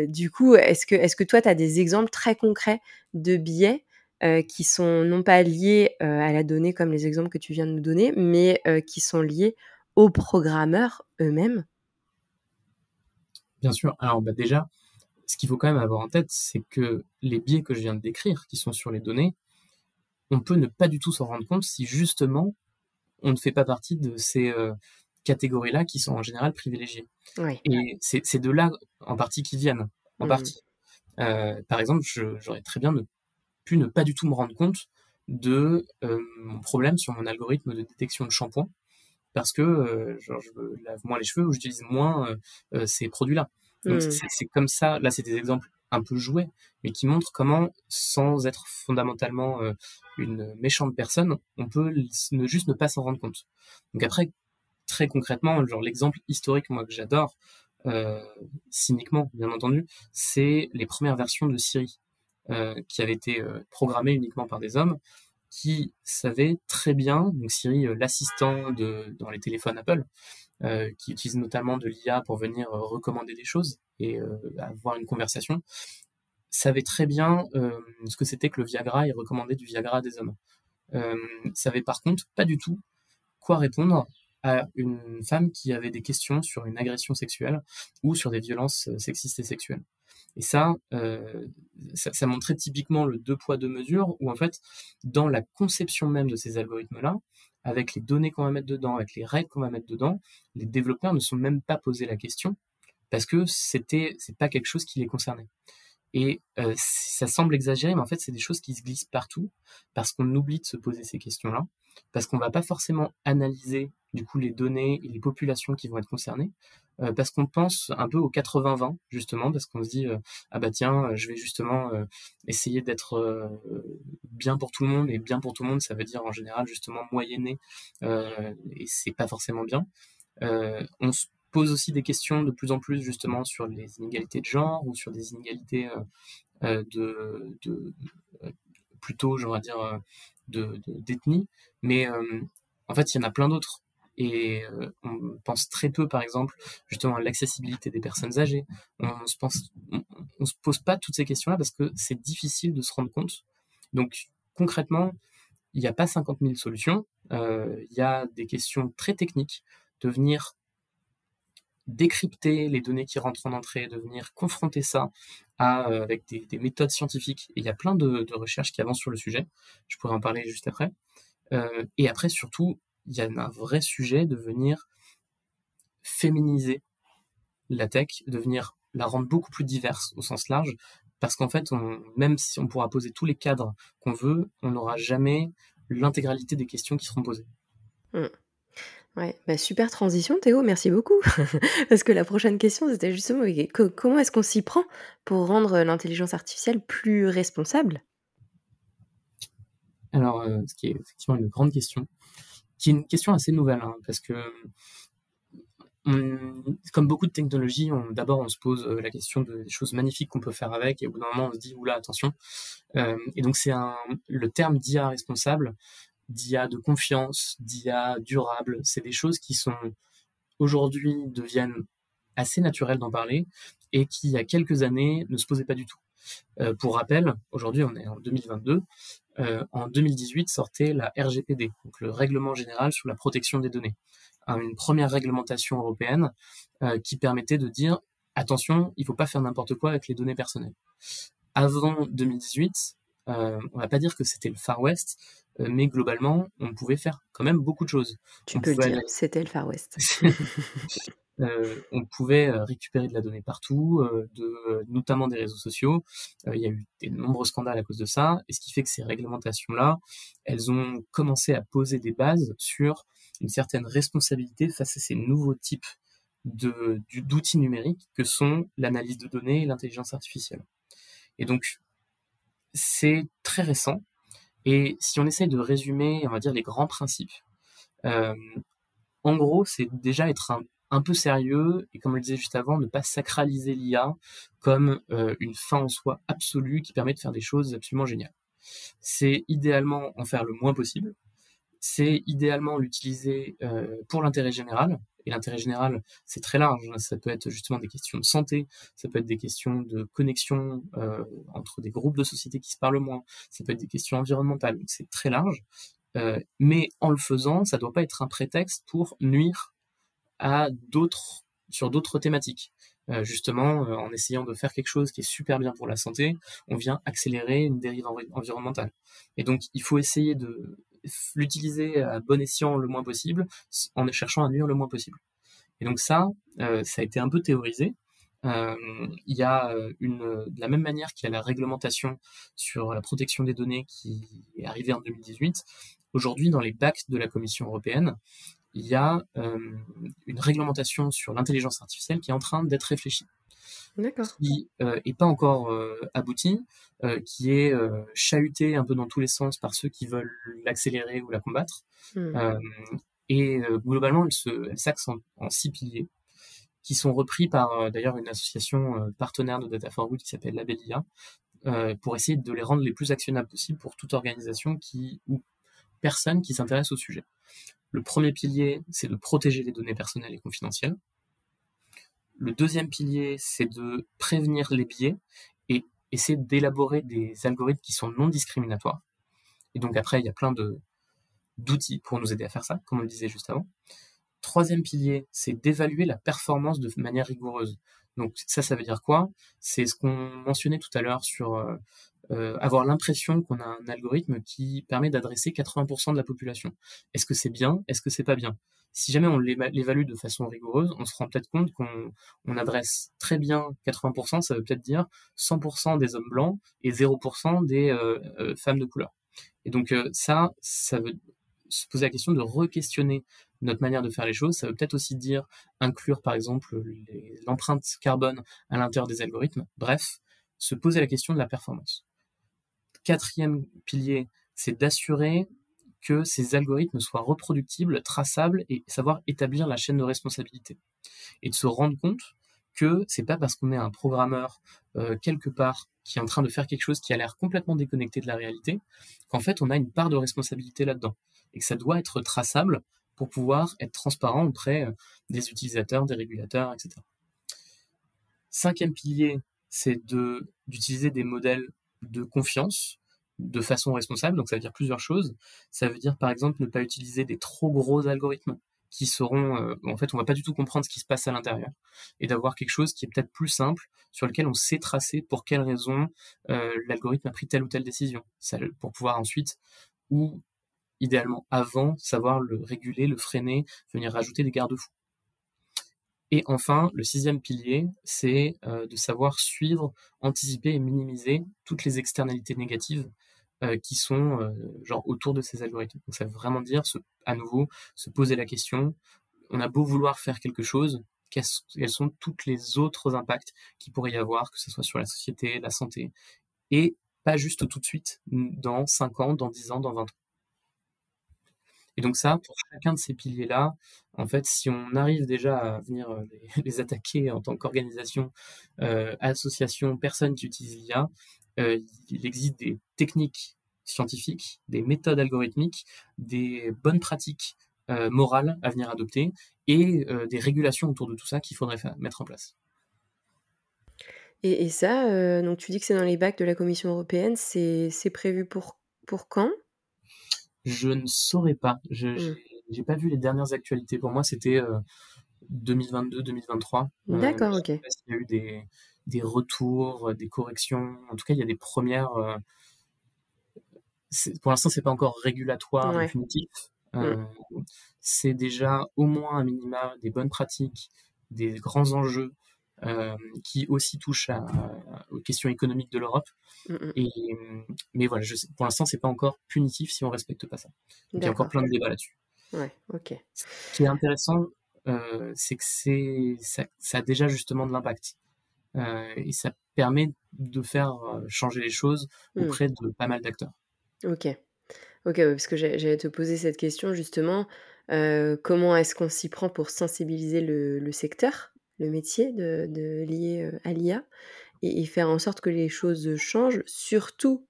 du coup, est-ce que, est-ce que toi, tu as des exemples très concrets de biais euh, qui sont non pas liés euh, à la donnée comme les exemples que tu viens de nous donner, mais euh, qui sont liés aux programmeurs eux-mêmes Bien sûr. Alors bah, déjà, ce qu'il faut quand même avoir en tête, c'est que les biais que je viens de décrire, qui sont sur les données, on peut ne pas du tout s'en rendre compte si justement on ne fait pas partie de ces catégories-là qui sont en général privilégiées. Et c'est de là en partie qui viennent, en mmh. partie. par exemple, j'aurais très bien ne pu ne pas du tout me rendre compte de euh, mon problème sur mon algorithme de détection de shampoing parce que euh, genre, je lave moins les cheveux ou j'utilise moins euh, ces produits-là. Donc hmm. c'est comme ça, là c'est des exemples un peu joués, mais qui montrent comment, sans être fondamentalement une méchante personne, on peut ne juste ne pas s'en rendre compte. Donc après, très concrètement, genre l'exemple historique moi que j'adore, cyniquement bien entendu, c'est les premières versions de Siri. Euh, qui avait été euh, programmé uniquement par des hommes, qui savaient très bien, donc Siri, euh, l'assistant dans les téléphones Apple, qui utilise notamment de l'IA pour venir recommander des choses et avoir une conversation, savait très bien ce que c'était que le Viagra et recommandait du Viagra à des hommes. savait par contre pas du tout quoi répondre à une femme qui avait des questions sur une agression sexuelle ou sur des violences sexistes et sexuelles. Et euh, ça, ça, montrait typiquement le deux poids deux mesures, où en fait, dans la conception même de ces algorithmes-là, avec les données qu'on va mettre dedans, avec les règles qu'on va mettre dedans, les développeurs ne sont même pas posé la question parce que c'était c'est pas quelque chose qui les concernait. Et euh, ça semble exagéré, mais en fait, c'est des choses qui se glissent partout parce qu'on oublie de se poser ces questions-là, parce qu'on va pas forcément analyser du coup les données et les populations qui vont être concernées, euh, parce qu'on pense un peu au 80-20 justement, parce qu'on se dit euh, ah bah tiens, je vais justement essayer d'être bien pour tout le monde et bien pour tout le monde, ça veut dire en général justement moyenner et c'est pas forcément bien. on se pose aussi des questions de plus en plus justement sur les inégalités de genre ou sur des inégalités euh, euh, de, euh, plutôt, j'aimerais dire, de, d'ethnie. Mais en fait, il y en a plein d'autres. Et on pense très peu, par exemple, justement à l'accessibilité des personnes âgées. On se pense, on, se pose pas toutes ces questions-là parce que c'est difficile de se rendre compte. Donc concrètement, il n'y a pas 50 000 solutions. Il y a des questions très techniques de venir décrypter les données qui rentrent en entrée, de venir confronter ça euh, avec des, méthodes scientifiques. Il y a plein de, recherches qui avancent sur le sujet. Je pourrais en parler juste après. Euh, et après, surtout, il y a un vrai sujet de venir féminiser la tech, de venir la rendre beaucoup plus diverse au sens large, parce qu'en fait, même si on pourra poser tous les cadres qu'on veut, on n'aura jamais l'intégralité des questions qui seront posées. Mmh. Ouais, bah, super transition Théo, merci beaucoup. Parce que la prochaine question, c'était justement comment est-ce qu'on s'y prend pour rendre l'intelligence artificielle plus responsable? Alors, euh, ce qui est effectivement une grande question, qui est une question assez nouvelle, hein, parce que comme beaucoup de technologies, d'abord on se pose euh, la question des choses magnifiques qu'on peut faire avec, et au bout d'un moment on se dit oula attention. Euh, et donc c'est le terme d'IA responsable d'IA de confiance, d'IA durable. C'est des choses qui sont aujourd'hui deviennent assez naturelles d'en parler et qui, il y a quelques années, ne se posaient pas du tout. pour rappel, aujourd'hui on est en 2022, en 2018 sortait la RGPD, le Règlement général sur la protection des données, une première réglementation européenne qui permettait de dire attention, il ne faut pas faire n'importe quoi avec les données personnelles. Avant 2018, euh, on va pas dire que c'était le Far West, euh, mais globalement, on pouvait faire quand même beaucoup de choses. Tu peux le dire, c'était le Far West. Euh, on pouvait récupérer de la donnée partout, de, notamment des réseaux sociaux. il y a eu de nombreux scandales à cause de ça, et ce qui fait que ces réglementations-là, elles ont commencé à poser des bases sur une certaine responsabilité face à ces nouveaux types d'outils numériques que sont l'analyse de données et l'intelligence artificielle. Et donc, c'est très récent. Et si on essaye de résumer, on va dire, les grands principes, euh, en gros, c'est déjà être un, peu sérieux et, comme on le disait juste avant, ne pas sacraliser l'IA comme euh, une fin en soi absolue qui permet de faire des choses absolument géniales. C'est idéalement en faire le moins possible. C'est idéalement l'utiliser euh, pour l'intérêt général, et l'intérêt général, c'est très large. Ça peut être justement des questions de santé, ça peut être des questions de connexion euh, entre des groupes de sociétés qui se parlent moins, ça peut être des questions environnementales. C'est très large. Euh, mais en le faisant, ça ne doit pas être un prétexte pour nuire à d'autres sur d'autres thématiques. Justement, en essayant de faire quelque chose qui est super bien pour la santé, on vient accélérer une dérive environnementale. Et donc, il faut essayer de l'utiliser à bon escient le moins possible, en cherchant à nuire le moins possible. Et donc ça, euh, ça a été un peu théorisé. Euh, il y a euh, de la même manière qu'il y a la réglementation sur la protection des données qui est arrivée en 2018. Aujourd'hui, dans les bacs de la Commission européenne, il y a une réglementation sur l'intelligence artificielle qui est en train d'être réfléchie qui n'est euh, pas encore euh, abouti, euh, qui est chahuté un peu dans tous les sens par ceux qui veulent l'accélérer ou la combattre. Hmm. et globalement, elle s'axe en, six piliers qui sont repris par d'ailleurs une association partenaire de Data for Good qui s'appelle Labelia, pour essayer de les rendre les plus actionnables possibles pour toute organisation qui ou personne qui s'intéresse au sujet. Le premier pilier, c'est de protéger les données personnelles et confidentielles. Le deuxième pilier, c'est de prévenir les biais et essayer d'élaborer des algorithmes qui sont non discriminatoires. Et donc après, il y a plein d'outils pour nous aider à faire ça, comme on le disait juste avant. Troisième pilier, c'est d'évaluer la performance de manière rigoureuse. Donc ça, ça veut dire quoi? C'est ce qu'on mentionnait tout à l'heure sur euh, avoir l'impression qu'on a un algorithme qui permet d'adresser 80% de la population. Est-ce que c'est bien? Est-ce que c'est pas bien? Si jamais on l'évalue de façon rigoureuse, on se rend peut-être compte qu'on adresse très bien 80%, ça veut peut-être dire 100% des hommes blancs et 0% des euh, euh, femmes de couleur. Et donc ça, ça veut se poser la question de re-questionner notre manière de faire les choses. Ça veut peut-être aussi dire inclure par exemple l'empreinte carbone à l'intérieur des algorithmes. Bref, se poser la question de la performance. Quatrième pilier, c'est d'assurer que ces algorithmes soient reproductibles, traçables et savoir établir la chaîne de responsabilité. Et de se rendre compte que c'est pas parce qu'on est un programmeur euh, quelque part qui est en train de faire quelque chose qui a l'air complètement déconnecté de la réalité, qu'en fait on a une part de responsabilité là-dedans et que ça doit être traçable pour pouvoir être transparent auprès euh, des utilisateurs, des régulateurs, etc. Cinquième pilier, c'est d'utiliser des modèles de confiance de façon responsable. Donc ça veut dire plusieurs choses. Ça veut dire par exemple ne pas utiliser des trop gros algorithmes qui seront, euh, en fait, on va pas du tout comprendre ce qui se passe à l'intérieur, et d'avoir quelque chose qui est peut-être plus simple, sur lequel on sait tracer pour quelles raisons euh, l'algorithme a pris telle ou telle décision, pour pouvoir ensuite, ou idéalement avant, savoir le réguler, le freiner, venir rajouter des garde-fous. Et enfin, le sixième pilier, c'est euh, de savoir suivre, anticiper et minimiser toutes les externalités négatives euh, qui sont euh, genre autour de ces algorithmes. Donc ça veut vraiment dire, à nouveau, se poser la question, on a beau vouloir faire quelque chose, quels sont tous les autres impacts qui pourrait y avoir, que ce soit sur la société, la santé, et pas juste tout de suite, dans 5 ans, dans 10 ans, dans 20 ans. Et donc ça, pour chacun de ces piliers-là, en fait, si on arrive déjà à venir euh, les, attaquer en tant qu'organisation, euh, association, personne qui utilise l'IA, euh, il existe des techniques scientifiques, des méthodes algorithmiques, des bonnes pratiques morales à venir adopter et des régulations autour de tout ça qu'il faudrait mettre en place. Et, ça, donc tu dis que c'est dans les bacs de la Commission européenne, c'est prévu pour, pour quand? Je ne saurais pas. Je n'ai mmh. pas vu les dernières actualités. Pour moi, c'était 2022-2023. D'accord, ok. Je sais pas s'il y a eu des, des retours, des corrections. En tout cas, il y a des premières pour l'instant, c'est pas encore régulatoire définitif. Euh, mm. C'est déjà au moins un minima des bonnes pratiques, des grands enjeux euh, qui aussi touchent aux questions économiques de l'Europe. Mm, mm. Et mais voilà, je pour l'instant, c'est pas encore punitif si on respecte pas ça. il y a encore plein de débats là-dessus. Ouais, ok. Ce qui est intéressant, euh, c'est que c'est ça, ça, a déjà justement de l'impact. et ça permet de faire changer les choses auprès de pas mal d'acteurs. OK. OK, parce que j'allais te poser cette question justement, comment est-ce qu'on s'y prend pour sensibiliser le secteur, le métier de lié, à l'IA et faire en sorte que les choses changent, surtout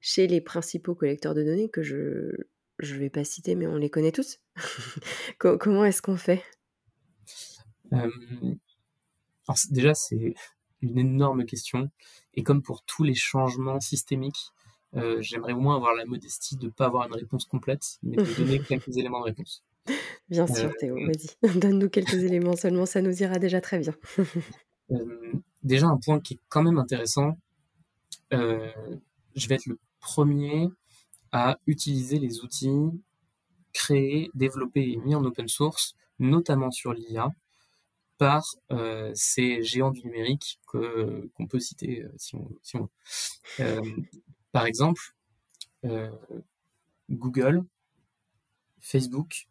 chez les principaux collecteurs de données que je je vais pas citer, mais on les connaît tous? comment est-ce qu'on fait? alors déjà, c'est une énorme question et comme pour tous les changements systémiques euh, j'aimerais au moins avoir la modestie de ne pas avoir une réponse complète, mais de donner quelques éléments de réponse. Bien sûr, Théo, euh, vas-y. Donne-nous quelques éléments seulement, ça nous ira déjà très bien. Euh, déjà, un point qui est quand même intéressant, je vais être le premier à utiliser les outils créés, développés et mis en open source, notamment sur l'IA, par ces géants du numérique qu'on peut citer si on, si on veut. Par exemple, euh, Google, Facebook,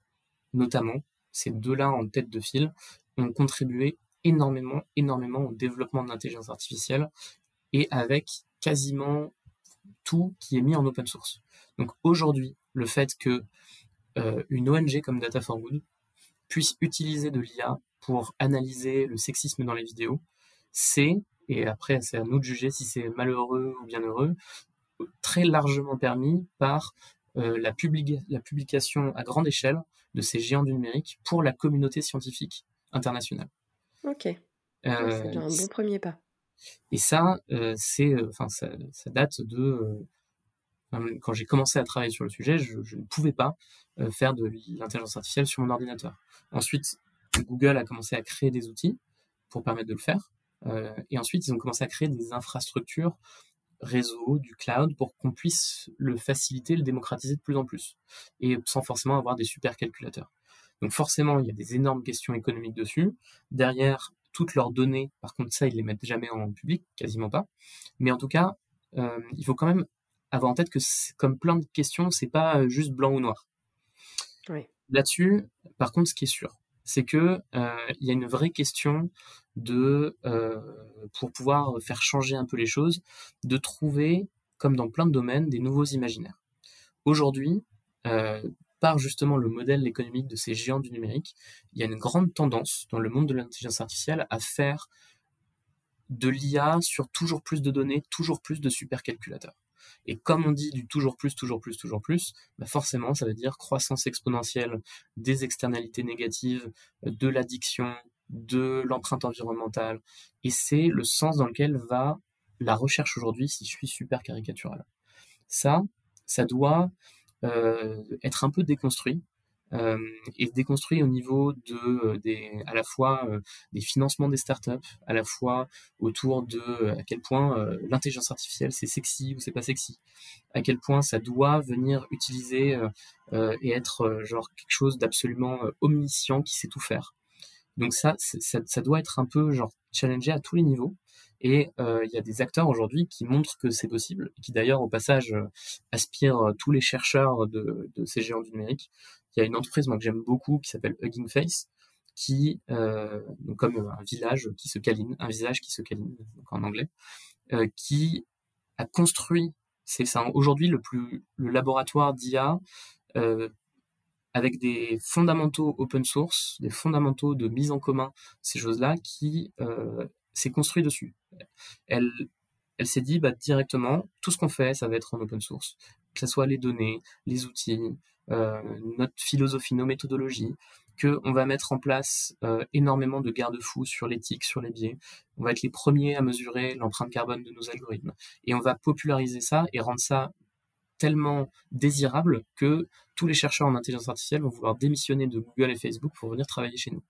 notamment, ces deux-là en tête de file, ont contribué énormément, énormément au développement de l'intelligence artificielle et avec quasiment tout qui est mis en open source. Donc aujourd'hui, le fait que euh, une ONG comme Data for Good puisse utiliser de l'IA pour analyser le sexisme dans les vidéos, c'est, et après c'est à nous de juger si c'est malheureux ou bien heureux, très largement permis par euh, la, la, publication à grande échelle de ces géants du numérique pour la communauté scientifique internationale. Ok. Euh, c'est un bon premier pas. Et ça, euh, c'est, enfin, ça, date de quand j'ai commencé à travailler sur le sujet, je, je ne pouvais pas faire de l'intelligence artificielle sur mon ordinateur. Ensuite, Google a commencé à créer des outils pour permettre de le faire. et ensuite, ils ont commencé à créer des infrastructures réseau, du cloud, pour qu'on puisse le faciliter, le démocratiser de plus en plus, et sans forcément avoir des super calculateurs. Donc forcément, il y a des énormes questions économiques dessus. Derrière, toutes leurs données, par contre ça, ils les mettent jamais en public, quasiment pas. Mais en tout cas, euh, il faut quand même avoir en tête que comme plein de questions, c'est pas juste blanc ou noir. Là-dessus, par contre, ce qui est sûr, c'est que euh, il y a une vraie question de euh, pour pouvoir faire changer un peu les choses, de trouver, comme dans plein de domaines, des nouveaux imaginaires. Aujourd'hui, euh, par justement le modèle économique de ces géants du numérique, il y a une grande tendance dans le monde de l'intelligence artificielle à faire de l'IA sur toujours plus de données, toujours plus de supercalculateurs. Et comme on dit du toujours plus, toujours plus, toujours plus, bah forcément, ça veut dire croissance exponentielle des externalités négatives, de l'addiction, de l'empreinte environnementale. Et c'est le sens dans lequel va la recherche aujourd'hui, si je suis super caricatural. Ça, ça doit euh, être un peu déconstruit euh, et déconstruit au niveau de euh, des à la fois des financements des startups, à la fois autour de à quel point l'intelligence artificielle c'est sexy ou c'est pas sexy, à quel point ça doit venir utiliser et être genre quelque chose d'absolument omniscient qui sait tout faire. Donc ça, ça, ça doit être un peu genre challengé à tous les niveaux. Et il y a des acteurs aujourd'hui qui montrent que c'est possible, qui d'ailleurs au passage aspirent tous les chercheurs de, de, ces géants du numérique il y a une entreprise moi, que j'aime beaucoup qui s'appelle Hugging Face, qui, euh, comme un village qui se câline, un visage qui se câline, donc en anglais, euh, qui a construit, c'est aujourd'hui le plus le laboratoire d'IA euh, avec des fondamentaux open source, des fondamentaux de mise en commun, ces choses-là, qui euh, s'est construit dessus. Elle, elle s'est dit bah, directement, tout ce qu'on fait, ça va être en open source, que ce soit les données, les outils, euh, notre philosophie, nos méthodologies, qu'on va mettre en place euh, énormément de garde-fous sur l'éthique, sur les biais. On va être les premiers à mesurer l'empreinte carbone de nos algorithmes. Et on va populariser ça et rendre ça tellement désirable que tous les chercheurs en intelligence artificielle vont vouloir démissionner de Google et Facebook pour venir travailler chez nous.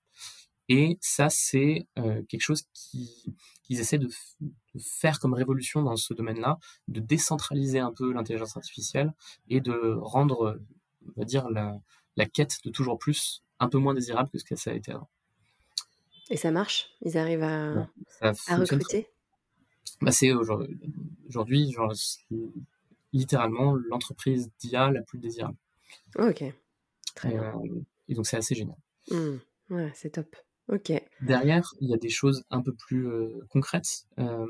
Et ça, c'est euh, quelque chose qu'ils essaient de, faire comme révolution dans ce domaine-là, de décentraliser un peu l'intelligence artificielle et de rendre, on va dire, la, quête de toujours plus un peu moins désirable que ce que ça a été avant. Et ça marche? Ils arrivent à, à recruter? bah, C'est aujourd'hui, littéralement l'entreprise d'IA la plus désirable. Ok, très bien. Euh, et donc c'est assez génial. Mmh. Ouais, c'est top. Ok. Derrière, il y a des choses un peu plus euh, concrètes. Euh,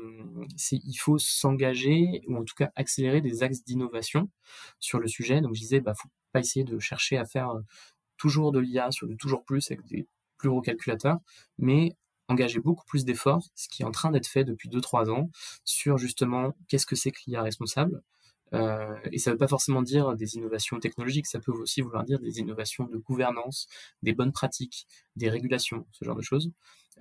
il faut s'engager ou en tout cas accélérer des axes d'innovation sur le sujet. Donc je disais, bah faut pas essayer de chercher à faire toujours de l'IA sur du toujours plus avec des plus gros calculateurs, mais engager beaucoup plus d'efforts, ce qui est en train d'être fait depuis 2-3 ans, sur justement qu'est-ce que c'est que l'IA responsable, euh, et ça ne veut pas forcément dire des innovations technologiques, ça peut aussi vouloir dire des innovations de gouvernance, des bonnes pratiques, des régulations, ce genre de choses.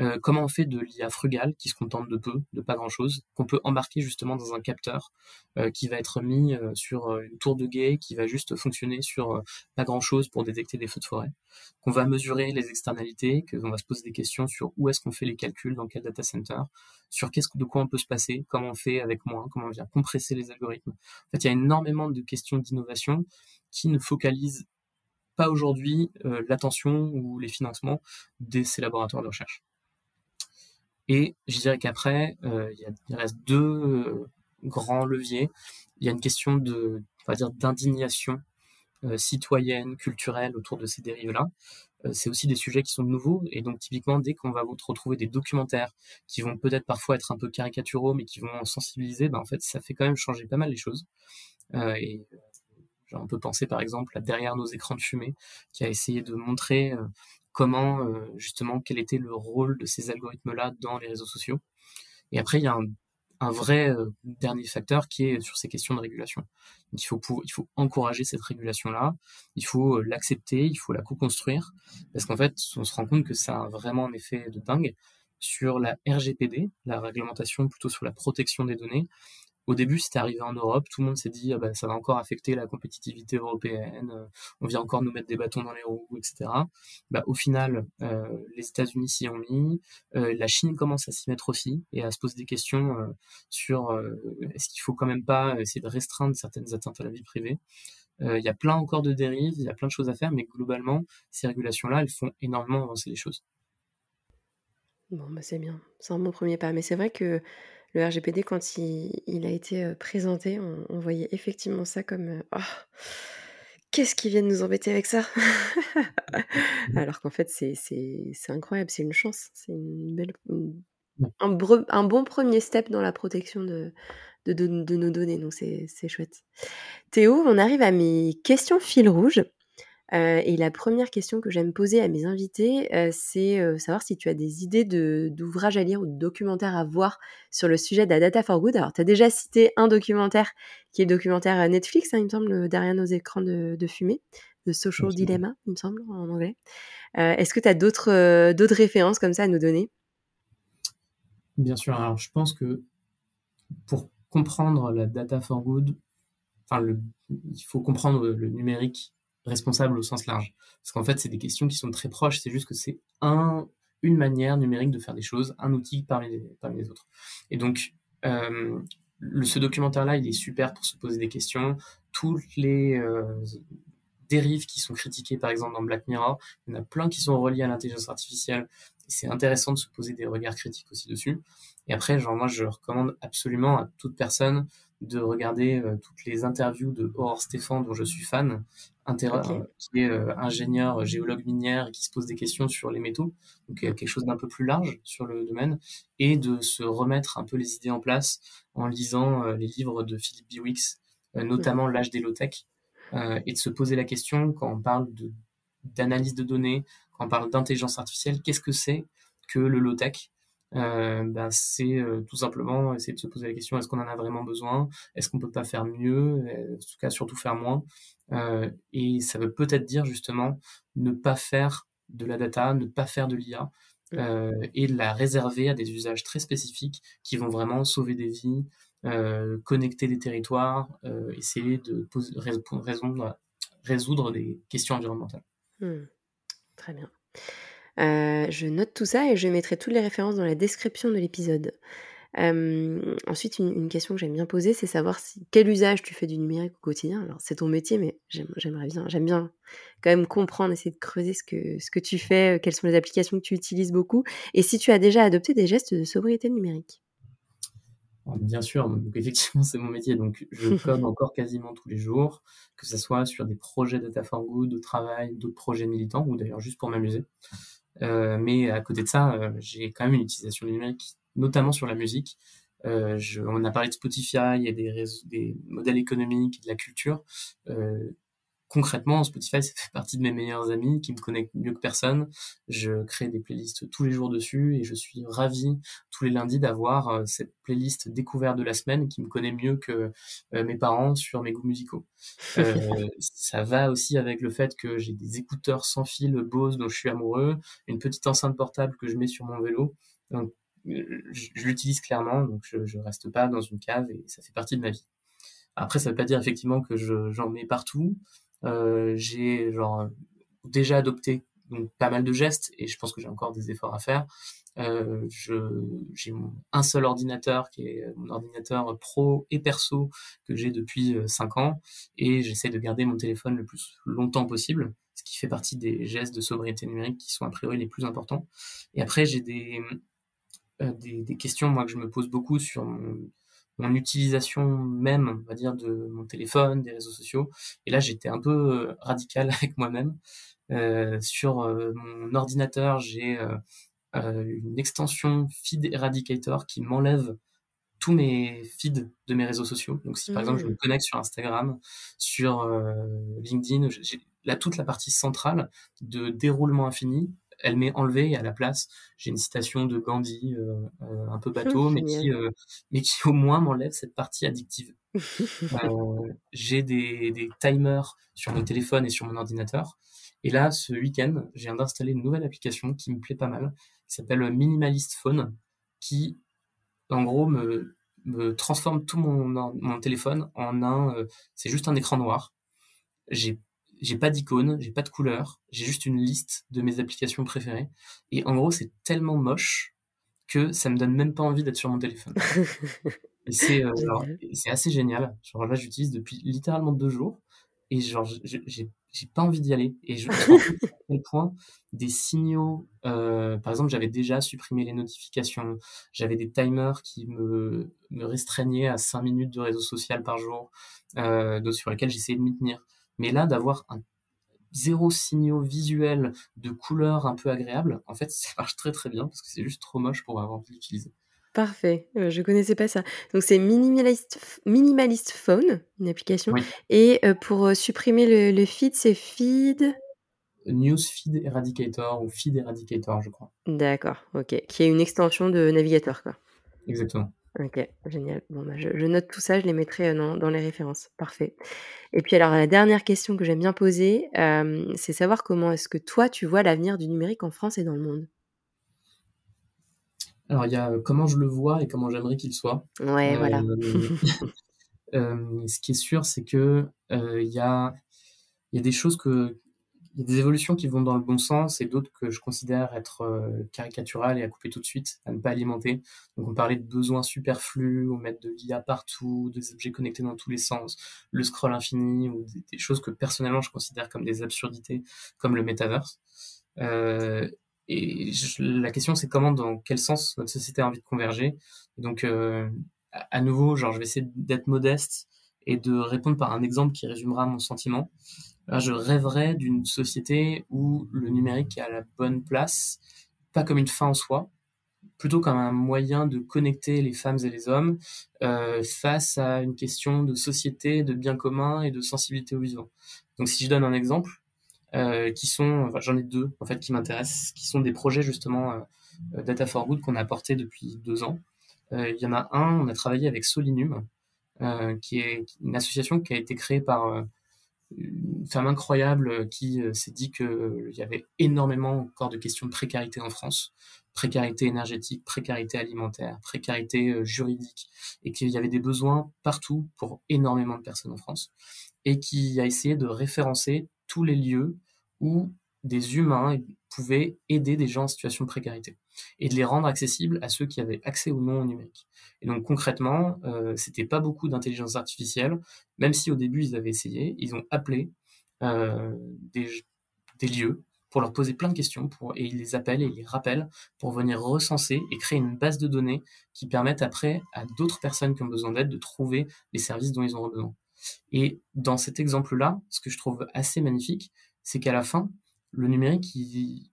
Euh, comment on fait de l'IA frugale qui se contente de peu, de pas grand-chose, qu'on peut embarquer justement dans un capteur euh, qui va être mis euh, sur une tour de guet, qui va juste fonctionner sur pas grand-chose pour détecter des feux de forêt, qu'on va mesurer les externalités, qu'on va se poser des questions sur où est-ce qu'on fait les calculs, dans quel data center, sur qu'est-ce de quoi on peut se passer, comment on fait avec moins, comment on vient compresser les algorithmes. En fait, il y a énormément de questions d'innovation qui ne focalisent pas aujourd'hui l'attention ou les financements de ces laboratoires de recherche. Et je dirais qu'après, euh, il, reste deux euh, grands leviers. Il y a une question de, on va dire, d'indignation euh, citoyenne, culturelle autour de ces dérives-là. c'est aussi des sujets qui sont nouveaux et donc typiquement dès qu'on va retrouver des documentaires qui vont peut-être parfois être un peu caricaturaux mais qui vont sensibiliser, ben en fait ça fait quand même changer pas mal les choses. et on peut penser par exemple à derrière nos écrans de fumée qui a essayé de montrer comment euh, justement quel était le rôle de ces algorithmes-là dans les réseaux sociaux. Et après, il y a un, vrai euh, dernier facteur qui est sur ces questions de régulation. il faut, il faut encourager cette régulation-là, il faut euh, l'accepter, il faut la co-construire, parce qu'en fait, on se rend compte que ça a vraiment un effet de dingue sur la RGPD, la réglementation plutôt sur la protection des données. Au début, c'était arrivé en Europe, tout le monde s'est dit ah bah, ça va encore affecter la compétitivité européenne, euh, on vient encore nous mettre des bâtons dans les roues, etc. Bah, au final, euh, les États-Unis s'y ont mis, euh, la Chine commence à s'y mettre aussi et à se poser des questions sur est-ce qu'il faut quand même pas essayer de restreindre certaines atteintes à la vie privée. Il y a plein encore de dérives, il y a plein de choses à faire, mais globalement, ces régulations-là, elles font énormément avancer les choses. Bon, bah c'est bien, c'est un bon premier pas. Mais c'est vrai que le RGPD, quand il, a été présenté, on, voyait effectivement ça comme oh, qu'est-ce qui vient de nous embêter avec ça mmh. Alors qu'en fait, c'est incroyable, c'est une chance, c'est une belle, un, bon premier step dans la protection de, de, de nos données, donc c'est chouette. Théo, on arrive à mes questions fil rouge. Euh, et la première question que j'aime poser à mes invités, euh, c'est euh, savoir si tu as des idées d'ouvrages à lire ou de documentaires à voir sur le sujet de la data for good. Alors, tu as déjà cité un documentaire qui est le documentaire Netflix, hein, il me semble, derrière nos écrans de, fumée, The Social Dilemma, il me semble, en anglais. Est-ce que tu as d'autres d'autres références comme ça à nous donner? Bien sûr. Alors, je pense que pour comprendre la data for good, enfin, il faut comprendre le numérique responsable au sens large. Parce qu'en fait, c'est des questions qui sont très proches, c'est juste que c'est un, une manière numérique de faire des choses, un outil parmi les, parmi les autres. Et donc, euh, ce documentaire-là, il est super pour se poser des questions. Toutes les euh, dérives qui sont critiquées, par exemple, dans Black Mirror, il y en a plein qui sont reliées à l'intelligence artificielle. C'est intéressant de se poser des regards critiques aussi dessus. Et après, genre, moi, je recommande absolument à toute personne de regarder euh, toutes les interviews de Aurore Stéphane, dont je suis fan, euh, qui est euh, ingénieur géologue minière qui se pose des questions sur les métaux, donc quelque chose d'un peu plus large sur le domaine, et de se remettre un peu les idées en place en lisant les livres de Philippe Biwix, notamment L'âge des low-tech, et de se poser la question quand on parle de d'analyse de données, quand on parle d'intelligence artificielle, qu'est-ce que c'est que le low-tech? Euh, bah, c'est euh, tout simplement essayer de se poser la question est-ce qu'on en a vraiment besoin? Est-ce qu'on peut pas faire mieux? En tout cas, surtout faire moins. Euh, et ça veut peut-être dire justement ne pas faire de la data, ne pas faire de l'IA mmh. et la réserver à des usages très spécifiques qui vont vraiment sauver des vies, connecter des territoires, essayer de résoudre, résoudre des questions environnementales. Mmh. Très bien. Je note tout ça et je mettrai toutes les références dans la description de l'épisode ensuite, une, question que j'aime bien poser, c'est savoir si, quel usage tu fais du numérique au quotidien. Alors, c'est ton métier, mais j'aimerais bien, j'aime bien quand même comprendre, essayer de creuser ce que, ce que tu fais, quelles sont les applications que tu utilises beaucoup, et si tu as déjà adopté des gestes de sobriété numérique. Bien sûr, donc effectivement, c'est mon métier. Donc, je code encore quasiment tous les jours, que ce soit sur des projets data for good, de travail, d'autres projets militants, ou d'ailleurs juste pour m'amuser. Mais à côté de ça, j'ai quand même une utilisation numérique notamment sur la musique. Euh, on a parlé de Spotify et des, des modèles économiques, de la culture. Euh, concrètement, Spotify, ça fait partie de mes meilleurs amis qui me connectent mieux que personne. Je crée des playlists tous les jours dessus et je suis ravi tous les lundis d'avoir euh, cette playlist découverte de la semaine qui me connaît mieux que mes parents sur mes goûts musicaux. ça va aussi avec le fait que j'ai des écouteurs sans fil Bose dont je suis amoureux, une petite enceinte portable que je mets sur mon vélo. Donc, je, l'utilise clairement, donc je, je reste pas dans une cave et ça fait partie de ma vie. Après, ça veut pas dire effectivement que j'en mets partout. Euh, j'ai genre déjà adopté pas mal de gestes et je pense que j'ai encore des efforts à faire. Euh, j'ai un seul ordinateur qui est mon ordinateur pro et perso que j'ai depuis 5 euh, ans et j'essaie de garder mon téléphone le plus longtemps possible, ce qui fait partie des gestes de sobriété numérique qui sont a priori les plus importants. Et après, j'ai des, euh, des, questions moi que je me pose beaucoup sur mon, utilisation même, on va dire, de mon téléphone, des réseaux sociaux. Et là, j'étais un peu euh, radical avec moi-même. Euh, sur mon ordinateur, j'ai une extension Feed Eradicator qui m'enlève tous mes feeds de mes réseaux sociaux. Donc si par exemple je me mmh. connecte sur Instagram, sur LinkedIn, j'ai là toute la partie centrale de déroulement infini elle m'est enlevée et à la place, j'ai une citation de Gandhi, euh, euh, un peu bateau, mais qui, euh, mais qui au moins m'enlève cette partie addictive. j'ai des, des timers sur mon téléphone et sur mon ordinateur. Et là, ce week-end, j'ai viens d'installer une nouvelle application qui me plaît pas mal, qui s'appelle Minimalist Phone, qui, en gros, me, me transforme tout mon, mon téléphone en un, c'est juste un écran noir. J'ai j'ai pas d'icône, j'ai pas de couleur, j'ai juste une liste de mes applications préférées. Et en gros, c'est tellement moche que ça me donne même pas envie d'être sur mon téléphone. et c'est euh, c'est assez génial. Genre là, j'utilise depuis littéralement deux jours et genre j'ai j'ai pas envie d'y aller. Et je à quel point des signaux, euh, par exemple, j'avais déjà supprimé les notifications, j'avais des timers qui me, me restreignaient à 5 minutes de réseau social par jour, euh, sur lesquels j'essayais de m'y tenir. Mais là, d'avoir un zéro signaux visuel de couleur un peu agréable, en fait, ça marche très très bien parce que c'est juste trop moche pour avoir envie d'utiliser. Parfait, euh, je connaissais pas ça. Donc c'est Minimalist, Minimalist Phone, une application. Et euh, pour euh, supprimer le, feed, c'est Feed? News Feed Eradicator ou Feed Eradicator, je crois. D'accord, ok. Qui est une extension de navigateur, quoi. Exactement. Ok, génial. Bon, bah, je, note tout ça, je les mettrai dans, dans, les références. Parfait. Et puis alors, la dernière question que j'aime bien poser, c'est savoir comment est-ce que toi, tu vois l'avenir du numérique en France et dans le monde? Alors, il y a comment je le vois et comment j'aimerais qu'il soit. Ouais, voilà. ce qui est sûr, c'est que il y, a, y a des choses que, il y a des évolutions qui vont dans le bon sens et d'autres que je considère être euh, caricaturales et à couper tout de suite, à ne pas alimenter. Donc on parlait de besoins superflus, on met de l'IA partout, des objets connectés dans tous les sens, le scroll infini ou des, choses que personnellement je considère comme des absurdités, comme le metaverse. Euh, et la question c'est comment, dans quel sens notre société a envie de converger. donc euh, à, nouveau, genre je vais essayer d'être modeste et de répondre par un exemple qui résumera mon sentiment je rêverais d'une société où le numérique est à la bonne place, pas comme une fin en soi, plutôt comme un moyen de connecter les femmes et les hommes euh, face à une question de société, de bien commun et de sensibilité au vivant. Donc si je donne un exemple, euh, qui sont, j'en ai deux en fait qui m'intéressent, qui sont des projets justement euh, Data for Good qu'on a apportés depuis deux ans. il y en a un, on a travaillé avec Solinum, qui est une association qui a été créée par une femme incroyable qui s'est dit qu'il y avait énormément encore de questions de précarité en France, précarité énergétique, précarité alimentaire, précarité juridique, et qu'il y avait des besoins partout pour énormément de personnes en France, et qui a essayé de référencer tous les lieux où des humains pouvaient aider des gens en situation de précarité et de les rendre accessibles à ceux qui avaient accès ou non au numérique. Et donc concrètement, euh, c'était pas beaucoup d'intelligence artificielle, même si au début ils avaient essayé, ils ont appelé euh, des, lieux pour leur poser plein de questions et ils les appellent et ils les rappellent pour venir recenser et créer une base de données qui permettent après à d'autres personnes qui ont besoin d'aide de trouver les services dont ils ont besoin. Et dans cet exemple-là, ce que je trouve assez magnifique, c'est qu'à la fin, le numérique, il,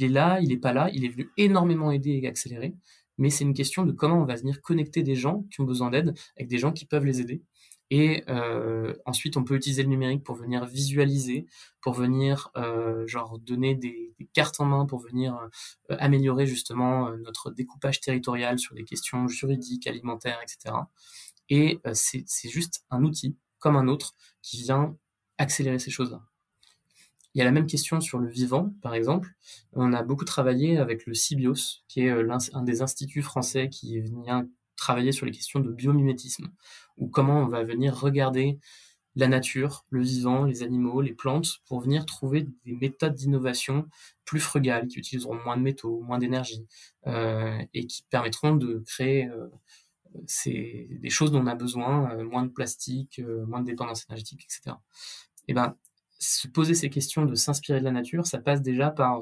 est là, il n'est pas là, il est venu énormément aider et accélérer, mais c'est une question de comment on va venir connecter des gens qui ont besoin d'aide avec des gens qui peuvent les aider. Et euh, ensuite, on peut utiliser le numérique pour venir visualiser, pour venir euh, genre donner des, cartes en main, pour venir euh, améliorer justement notre découpage territorial sur des questions juridiques, alimentaires, etc. Et c'est juste un outil comme un autre qui vient accélérer ces choses-là. Il y a la même question sur le vivant, par exemple. On a beaucoup travaillé avec le CIBIOS, qui est euh, un des instituts français qui vient travailler sur les questions de biomimétisme, ou comment on va venir regarder la nature, le vivant, les animaux, les plantes, pour venir trouver des méthodes d'innovation plus frugales, qui utiliseront moins de métaux, moins d'énergie, euh, et qui permettront de créer euh, des choses dont on a besoin, moins de plastique, moins de dépendance énergétique, etc. Et ben, se poser ces questions de s'inspirer de la nature, ça passe déjà par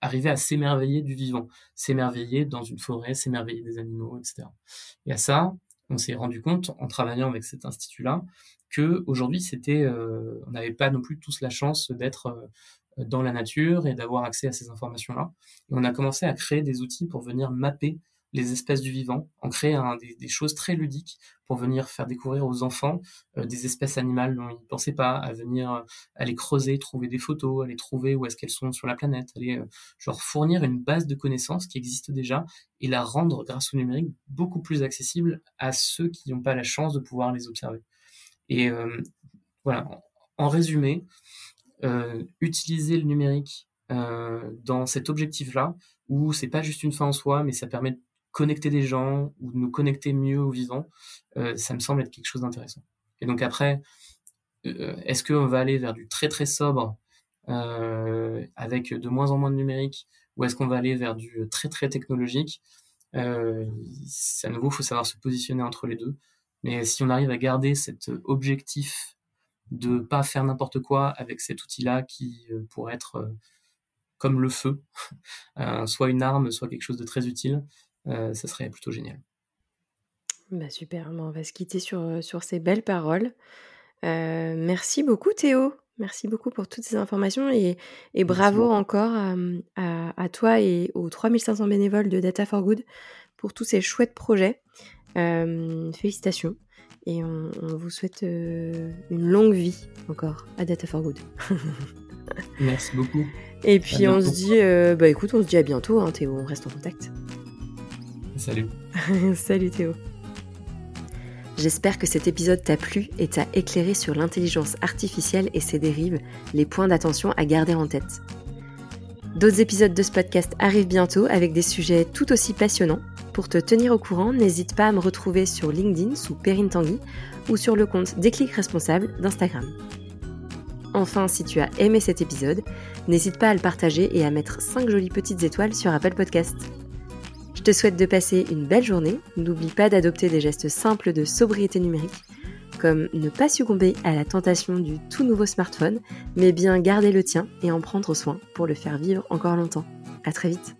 arriver à s'émerveiller du vivant, s'émerveiller dans une forêt, s'émerveiller des animaux, etc. Et à ça, on s'est rendu compte en travaillant avec cet institut-là que aujourd'hui c'était, euh, on n'avait pas non plus tous la chance d'être euh, dans la nature et d'avoir accès à ces informations-là. Et on a commencé à créer des outils pour venir mapper les espèces du vivant, en créer des, choses très ludiques pour venir faire découvrir aux enfants euh, des espèces animales dont ils ne pensaient pas, à venir euh, aller creuser, trouver des photos, aller trouver où est-ce qu'elles sont sur la planète, aller euh, genre fournir une base de connaissances qui existe déjà et la rendre grâce au numérique beaucoup plus accessible à ceux qui n'ont pas la chance de pouvoir les observer. Et voilà, en résumé, utiliser le numérique dans cet objectif-là, où c'est pas juste une fin en soi, mais ça permet de connecter des gens ou nous connecter mieux au vivant, euh, ça me semble être quelque chose d'intéressant. Et donc après, euh, est-ce qu'on va aller vers du très très sobre euh, avec de moins en moins de numérique ou est-ce qu'on va aller vers du très très technologique euh, À nouveau, il faut savoir se positionner entre les deux. Mais si on arrive à garder cet objectif de pas faire n'importe quoi avec cet outil-là qui pourrait être comme le feu, soit une arme, soit quelque chose de très utile, euh, ça serait plutôt génial. Bah super, on va se quitter sur, euh, sur ces belles paroles. Euh, merci beaucoup Théo, merci beaucoup pour toutes ces informations et, et bravo encore à, toi et aux 3500 bénévoles de Data for Good pour tous ces chouettes projets. félicitations et on, vous souhaite une longue vie encore à Data for Good. merci beaucoup. Et puis on se dit, bah écoute, on se dit à bientôt hein, Théo, on reste en contact. Salut. Salut Théo. J'espère que cet épisode t'a plu et t'a éclairé sur l'intelligence artificielle et ses dérives, les points d'attention à garder en tête. D'autres épisodes de ce podcast arrivent bientôt avec des sujets tout aussi passionnants. Pour te tenir au courant, n'hésite pas à me retrouver sur LinkedIn sous Perrine Tanguy ou sur le compte Déclic Responsable d'Instagram. Enfin, si tu as aimé cet épisode, n'hésite pas à le partager et à mettre 5 jolies petites étoiles sur Apple Podcast. Je te souhaite de passer une belle journée. N'oublie pas d'adopter des gestes simples de sobriété numérique, comme ne pas succomber à la tentation du tout nouveau smartphone, mais bien garder le tien et en prendre soin pour le faire vivre encore longtemps. À très vite.